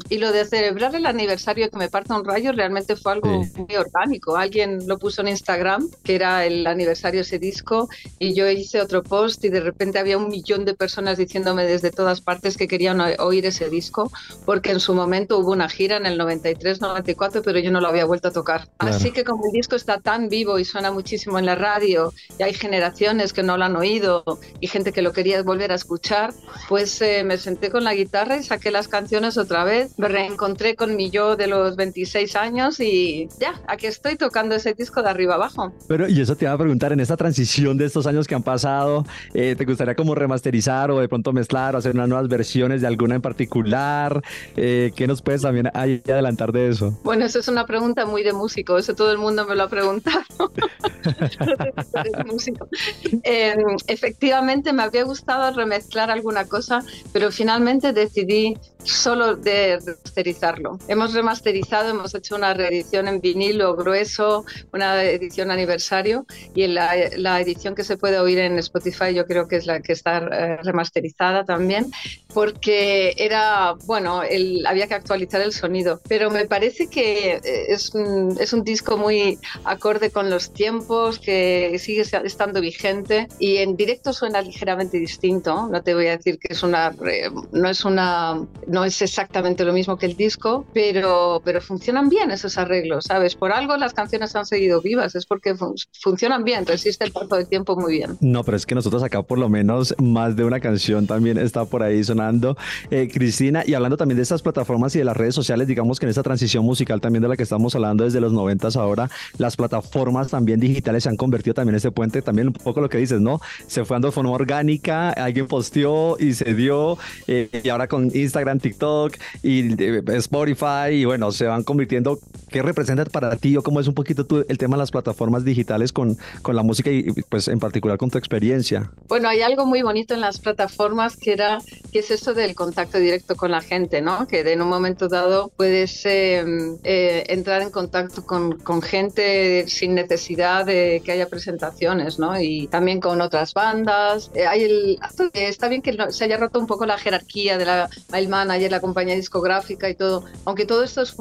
[SPEAKER 15] y, lo de celebrar el aniversario que me parta un rayo realmente fue algo muy orgánico. Alguien lo puso en Instagram, que era el aniversario de ese disco, y yo hice otro post y de repente había un millón de personas diciéndome desde todas partes que querían oír ese disco, porque en su momento hubo una gira en el 93-94, pero yo no lo había vuelto a tocar. Así que como el disco está tan vivo y suena muchísimo en la radio, y hay generaciones que no lo han oído y gente que lo quería volver a escuchar, pues me senté con la guitarra y saqué las canciones otra vez. Me reencontré con mi yo de los 26 años y ya, aquí estoy tocando ese disco de arriba abajo.
[SPEAKER 14] Pero, y eso te iba a preguntar, en esta transición de estos años que han pasado, eh, ¿te gustaría como remasterizar o de pronto mezclar o hacer unas nuevas versiones de alguna en particular? Eh, ¿Qué nos puedes también adelantar de eso?
[SPEAKER 15] Bueno, eso es una pregunta muy de músico, eso todo el mundo me lo ha preguntado. (laughs) eh, efectivamente, me habría gustado remezclar alguna cosa, pero finalmente decidí solo de remasterizarlo. Hemos remasterizado, hemos hecho una reedición en vinilo grueso, una edición aniversario y la, la edición que se puede oír en Spotify yo creo que es la que está eh, remasterizada también porque era, bueno, el, había que actualizar el sonido, pero me parece que eh, es un, es un disco muy acorde con los tiempos, que sigue estando vigente y en directo suena ligeramente distinto, no te voy a decir que es una, no es una no es exactamente lo mismo que el disco, pero, pero funcionan bien esos arreglos, ¿sabes? Por algo las canciones han seguido vivas, es porque funcionan bien, resiste el paso del tiempo muy bien.
[SPEAKER 14] No, pero es que nosotros acá por lo menos más de una canción también está por ahí sonando. Eh, Cristina, y hablando también de estas plataformas y de las redes sociales, digamos que en esta transición musical también de la que estamos hablando desde los noventas ahora, las plataformas también digitales se han convertido también en este puente, también un poco lo que dices, ¿no? Se fue dando de forma orgánica, alguien posteó y se dio, eh, y ahora con Instagram TikTok y eh, Spotify y bueno, se van convirtiendo. ¿Qué representa para ti o cómo es un poquito el tema de las plataformas digitales con, con la música y pues en particular con tu experiencia?
[SPEAKER 15] Bueno, hay algo muy bonito en las plataformas que era que es esto del contacto directo con la gente, ¿no? Que en un momento dado puedes em, eh, entrar en contacto con, con, gente sin necesidad de que haya presentaciones, ¿no? Y también con otras bandas. Eh, hay el, está bien que se haya roto un poco la jerarquía de la, el manager, la compañía discográfica y todo. Aunque todo esto es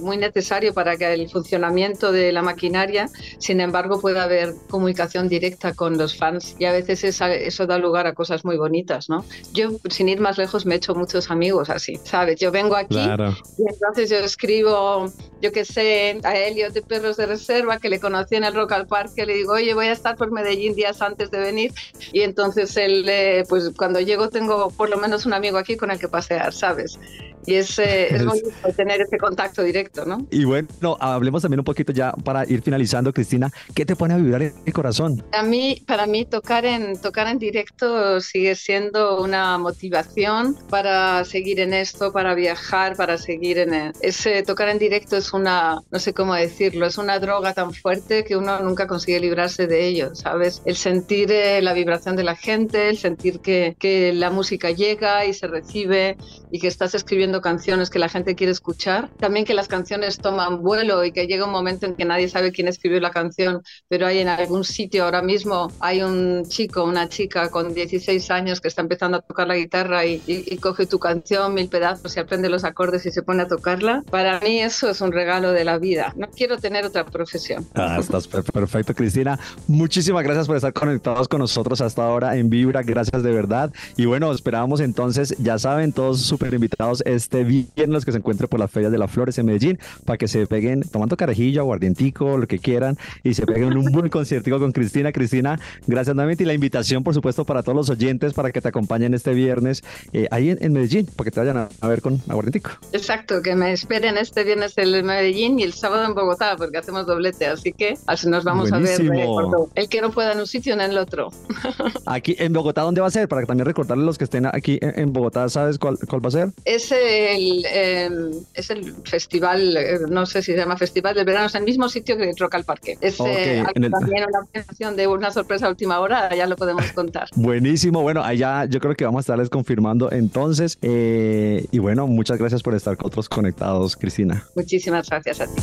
[SPEAKER 15] muy necesario para que el funcionamiento de la maquinaria, sin embargo, pueda haber comunicación directa con los fans y a veces esa- eso da lugar a cosas muy bonitas, ¿no? Yo, sin ir más lejos, me he hecho muchos amigos así, ¿sabes? Yo vengo aquí
[SPEAKER 14] Claro.
[SPEAKER 15] y entonces yo escribo, yo qué sé, a Elliot de Perros de Reserva, que le conocí en el Rock al Parque, le digo, oye, voy a estar por Medellín días antes de venir. Y entonces él, eh, pues cuando llego tengo por lo menos un amigo aquí con el que pasear, ¿sabes? Y es, eh, es
[SPEAKER 14] Es-
[SPEAKER 15] bonito tener ese contacto directo, ¿no?
[SPEAKER 14] Y bueno, hablemos también un poquito ya para ir finalizando, Cristina. ¿Qué te pone a vibrar en el corazón?
[SPEAKER 15] A mí, para mí tocar en, tocar en directo sigue siendo una motivación para seguir en esto, para viajar, para seguir en el- ese tocar en directo es una, no sé cómo decirlo, es una droga tan fuerte que uno nunca consigue librarse de ello, ¿sabes? El sentir eh, la vibración de la gente, el sentir que, que la música llega y se recibe y que estás escribiendo canciones que la gente quiere escuchar. También que las canciones toman vuelo y que llega un momento en que nadie sabe quién escribió la canción, pero hay en algún sitio ahora mismo, hay un chico, una chica con 16 años que está empezando a tocar la guitarra y, y- y coge tu canción, mil pedazos y aprende los acordes y se pone a tocarla. Para mí eso es un regalo de la vida. No quiero tener otra profesión.
[SPEAKER 14] Ah, estás per- perfecto, Cristina. Muchísimas gracias por estar conectados con nosotros hasta ahora en Vibra. Gracias de verdad. Y bueno, esperamos entonces, ya saben, todos súper invitados este viernes que se encuentren por las ferias de las flores en Medellín para que se peguen tomando carajillo, aguardientico, lo que quieran y se peguen un buen (laughs) conciertico con Cristina. Cristina, gracias nuevamente y la invitación, por supuesto, para todos los oyentes para que te acompañen este viernes eh, ahí en, en Medellín, para que te vayan a, a ver con aguardientico.
[SPEAKER 15] Exacto, que me esperen este viernes en Medellín y el sábado en Bogotá, porque hacemos doblete, así que así nos vamos a ver. Eh, el que no pueda en un sitio, en el otro. (laughs)
[SPEAKER 14] Aquí en Bogotá, ¿dónde va a ser? Para que también recordarle a los que estén aquí en, Bogotá, ¿sabes cuál, cuál va a ser?
[SPEAKER 15] Es el, eh, es el festival, eh, no sé si se llama Festival del Verano, es el mismo sitio que el Rock al Parque. Es eh,
[SPEAKER 14] en el-
[SPEAKER 15] también una presentación de una sorpresa a última hora, ya lo podemos contar. (laughs)
[SPEAKER 14] Buenísimo, bueno, allá yo creo que vamos a estarles confirmando entonces. eh, y bueno, muchas gracias por estar con otros conectados, Cristina.
[SPEAKER 15] Muchísimas gracias a ti.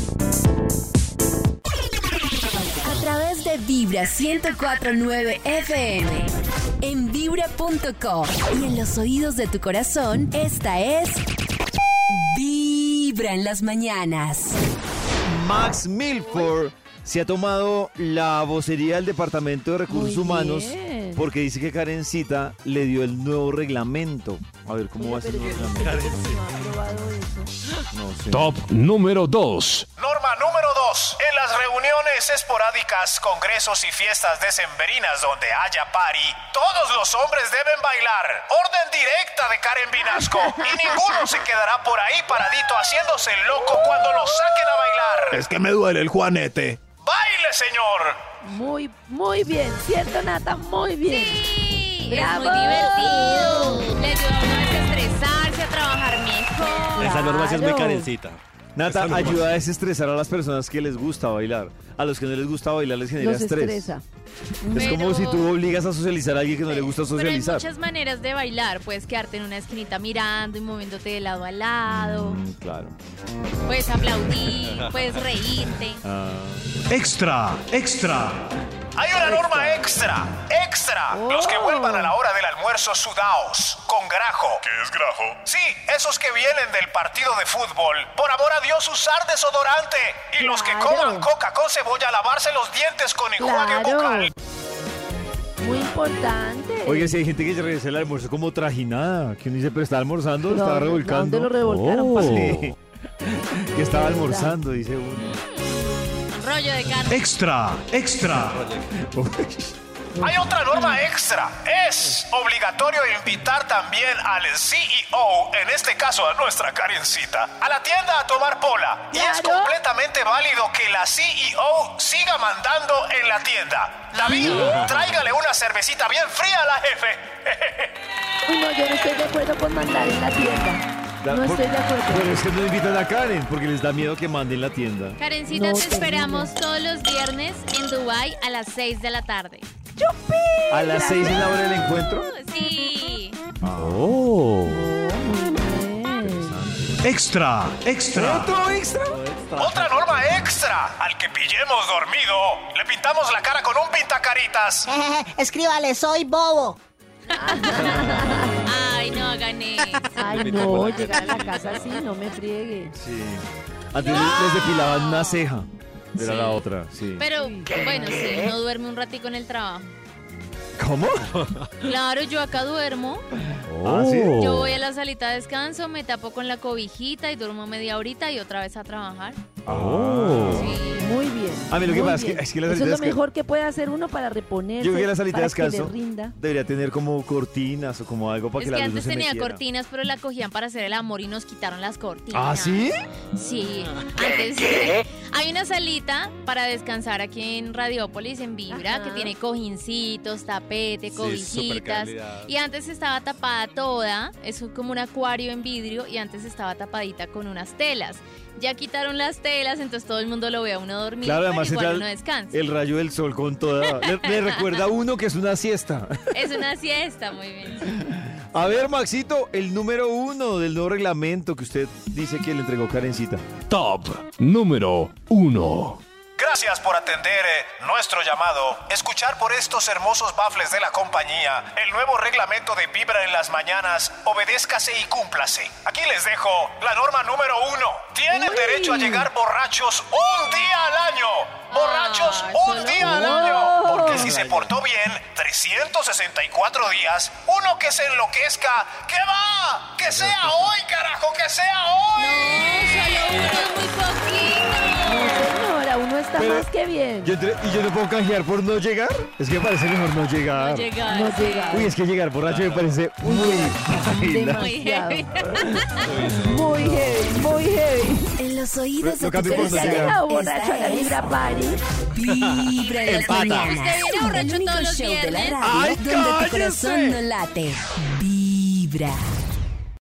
[SPEAKER 1] A través de Vibra 1049 FM. En vibra.com. Y en los oídos de tu corazón, esta es. Vibra en las mañanas.
[SPEAKER 2] Max Milford se ha tomado la vocería del Departamento de Recursos
[SPEAKER 5] Muy
[SPEAKER 2] Humanos
[SPEAKER 5] bien.
[SPEAKER 2] porque dice que Karencita le dio el nuevo reglamento. A ver cómo va a ser el nuevo reglamento. No.
[SPEAKER 8] Top número 2.
[SPEAKER 7] Norma número 2. En las reuniones esporádicas, congresos y fiestas decembrinas donde haya party, todos los hombres deben bailar. Orden directa de Karen Vinasco. Y ninguno se quedará por ahí paradito haciéndose el loco cuando lo saquen a bailar.
[SPEAKER 16] Es que me duele el juanete.
[SPEAKER 7] ¡Baile, señor!
[SPEAKER 5] Muy, muy bien, ¿cierto, Nata? Muy bien.
[SPEAKER 3] Sí,
[SPEAKER 5] ¡Bravo!
[SPEAKER 3] es muy divertido. Le ayuda a uno a desestresarse, a trabajar mejor.
[SPEAKER 4] Esa norma sí es muy carencita.
[SPEAKER 2] Nata,
[SPEAKER 4] Esa
[SPEAKER 2] ayuda a desestresar a las personas que les gusta bailar. A los que no les gusta bailar les genera
[SPEAKER 5] Los
[SPEAKER 2] estrés.
[SPEAKER 5] estresa.
[SPEAKER 2] Es como
[SPEAKER 3] Pero-
[SPEAKER 2] si tú obligas a socializar a alguien que no le gusta
[SPEAKER 3] Pero hay
[SPEAKER 2] socializar.
[SPEAKER 3] muchas maneras de bailar. Puedes quedarte en una esquinita mirando y moviéndote de lado a lado.
[SPEAKER 2] Mm, claro.
[SPEAKER 3] Puedes aplaudir, puedes reírte.
[SPEAKER 2] Ah.
[SPEAKER 16] Extra, extra.
[SPEAKER 7] Hay una norma extra, extra. Los que vuelvan a la hora del almuerzo sudaos, con grajo. ¿Qué es grajo? Sí, esos que vienen del partido de fútbol. Por amor a Dios, usar desodorante. Y los que
[SPEAKER 5] Claro.
[SPEAKER 7] coman coca con cebolla, lavarse los dientes con enjuague
[SPEAKER 5] Claro.
[SPEAKER 7] bucal.
[SPEAKER 5] Muy importante.
[SPEAKER 2] Oye, si hay gente que regresa el almuerzo como trajinada, que uno dice, pero está almorzando,
[SPEAKER 5] No,
[SPEAKER 2] estaba
[SPEAKER 5] ¿a
[SPEAKER 2] revolcando.
[SPEAKER 5] dónde lo revolcaron, papi?
[SPEAKER 2] Sí. (laughs) que estaba almorzando, dice uno.
[SPEAKER 3] Rollo de carne.
[SPEAKER 16] Extra, extra.
[SPEAKER 7] Hay otra norma extra. Es obligatorio invitar también al CEO, en este caso a nuestra Karencita, a la tienda a tomar pola. Y es completamente válido que la CEO siga mandando en la tienda. David, tráigale una cervecita bien fría a la jefe. (laughs)
[SPEAKER 5] Uy, no, yo no estoy de acuerdo con mandar en la tienda.
[SPEAKER 2] Da-
[SPEAKER 5] No
[SPEAKER 2] por-
[SPEAKER 5] estoy de acuerdo.
[SPEAKER 2] Pero es que no invitan a Karen porque les da miedo que manden la tienda.
[SPEAKER 3] Karencita,
[SPEAKER 5] No,
[SPEAKER 3] te esperamos todos los viernes en Dubai a las 6 de la tarde.
[SPEAKER 2] ¿A las seis es la hora del encuentro?
[SPEAKER 3] Sí.
[SPEAKER 14] Oh.
[SPEAKER 16] Extra, extra.
[SPEAKER 2] ¿Otro extra?
[SPEAKER 7] Otra norma extra. Al que pillemos dormido, le pintamos la cara con un pintacaritas. (laughs)
[SPEAKER 12] Escríbale, soy bobo.
[SPEAKER 3] Ay, no eso.
[SPEAKER 5] Ay, no, llegar a la casa así, no me friegue.
[SPEAKER 2] Sí. Antes les- les depilaban una ceja. Era
[SPEAKER 3] Sí.
[SPEAKER 2] la otra, sí.
[SPEAKER 3] Pero bueno, sí, uno duerme un ratico en el trabajo.
[SPEAKER 2] ¿Cómo?
[SPEAKER 3] Claro, yo acá duermo.
[SPEAKER 2] ¿Ah?
[SPEAKER 3] Yo voy a la salita de descanso, me tapo con la cobijita y duermo media horita y otra vez a trabajar.
[SPEAKER 2] Oh.
[SPEAKER 5] Muy bien.
[SPEAKER 2] A mí lo que pasa es que- es
[SPEAKER 5] Eso es lo mejor que puede hacer uno para reponerse.
[SPEAKER 2] Yo creo que la salita de
[SPEAKER 5] para que le
[SPEAKER 2] descanso
[SPEAKER 5] rinda.
[SPEAKER 2] debería tener como cortinas o como algo para
[SPEAKER 3] Es
[SPEAKER 2] que
[SPEAKER 3] que
[SPEAKER 2] la luz
[SPEAKER 3] antes
[SPEAKER 2] se
[SPEAKER 3] tenía
[SPEAKER 2] metiera.
[SPEAKER 3] cortinas, pero la cogían para hacer el amor y nos quitaron las cortinas.
[SPEAKER 2] ¿Ah, sí?
[SPEAKER 3] Sí. Antes (laughs) hay una salita para descansar aquí en Radiópolis, en Vibra,
[SPEAKER 5] Ajá.
[SPEAKER 3] que tiene cojincitos, tapete, cobijitas. y antes estaba tapada toda, es como un acuario en vidrio, y antes estaba tapadita con unas telas. Ya quitaron las telas, entonces todo el mundo lo ve a uno dormir,
[SPEAKER 2] Claro,
[SPEAKER 3] pero
[SPEAKER 2] además
[SPEAKER 3] igual
[SPEAKER 2] entra
[SPEAKER 3] uno descansa.
[SPEAKER 2] el rayo del sol con toda... Le, le recuerda a uno que es una siesta.
[SPEAKER 3] Es una siesta, muy bien.
[SPEAKER 2] A ver, Maxito, el número uno del nuevo reglamento que usted dice que le entregó Karencita.
[SPEAKER 8] Top número 1.
[SPEAKER 7] Gracias por atender eh, nuestro llamado, escuchar por estos hermosos bafles de la compañía. El nuevo reglamento de Vibra en las mañanas, obedézcase y cúmplase. Aquí les dejo la norma número uno. Tienen derecho a llegar borrachos un día al año. Borrachos
[SPEAKER 3] Ay,
[SPEAKER 7] un día al año. Porque si se portó bien, 364 días, uno que se enloquezca, que va, que sea hoy, carajo, que sea hoy.
[SPEAKER 3] No, solo uno es muy poquito.
[SPEAKER 5] Está
[SPEAKER 2] Pero-
[SPEAKER 5] más que bien.
[SPEAKER 2] Yo ¿Y yo no puedo canjear por no llegar? Es que me parece mejor no llegar.
[SPEAKER 3] No llegar.
[SPEAKER 5] No llega.
[SPEAKER 2] Uy, es que llegar borracho me parece muy.
[SPEAKER 3] Muy heavy. (laughs)
[SPEAKER 5] Muy heavy, muy heavy.
[SPEAKER 1] En los oídos
[SPEAKER 2] Lo
[SPEAKER 1] de tu
[SPEAKER 2] cambio por
[SPEAKER 5] Pero ha
[SPEAKER 2] Esta
[SPEAKER 5] llegado borracho a la
[SPEAKER 1] es
[SPEAKER 5] Libra Party.
[SPEAKER 1] Vibra en las
[SPEAKER 2] Empata.
[SPEAKER 1] mañanas.
[SPEAKER 3] Usted viene borracho
[SPEAKER 1] El único
[SPEAKER 3] todos los
[SPEAKER 1] show de la
[SPEAKER 3] viernes.
[SPEAKER 1] radio
[SPEAKER 2] ¡Ay,
[SPEAKER 1] donde tu
[SPEAKER 2] cállese!
[SPEAKER 1] corazón no late. Vibra.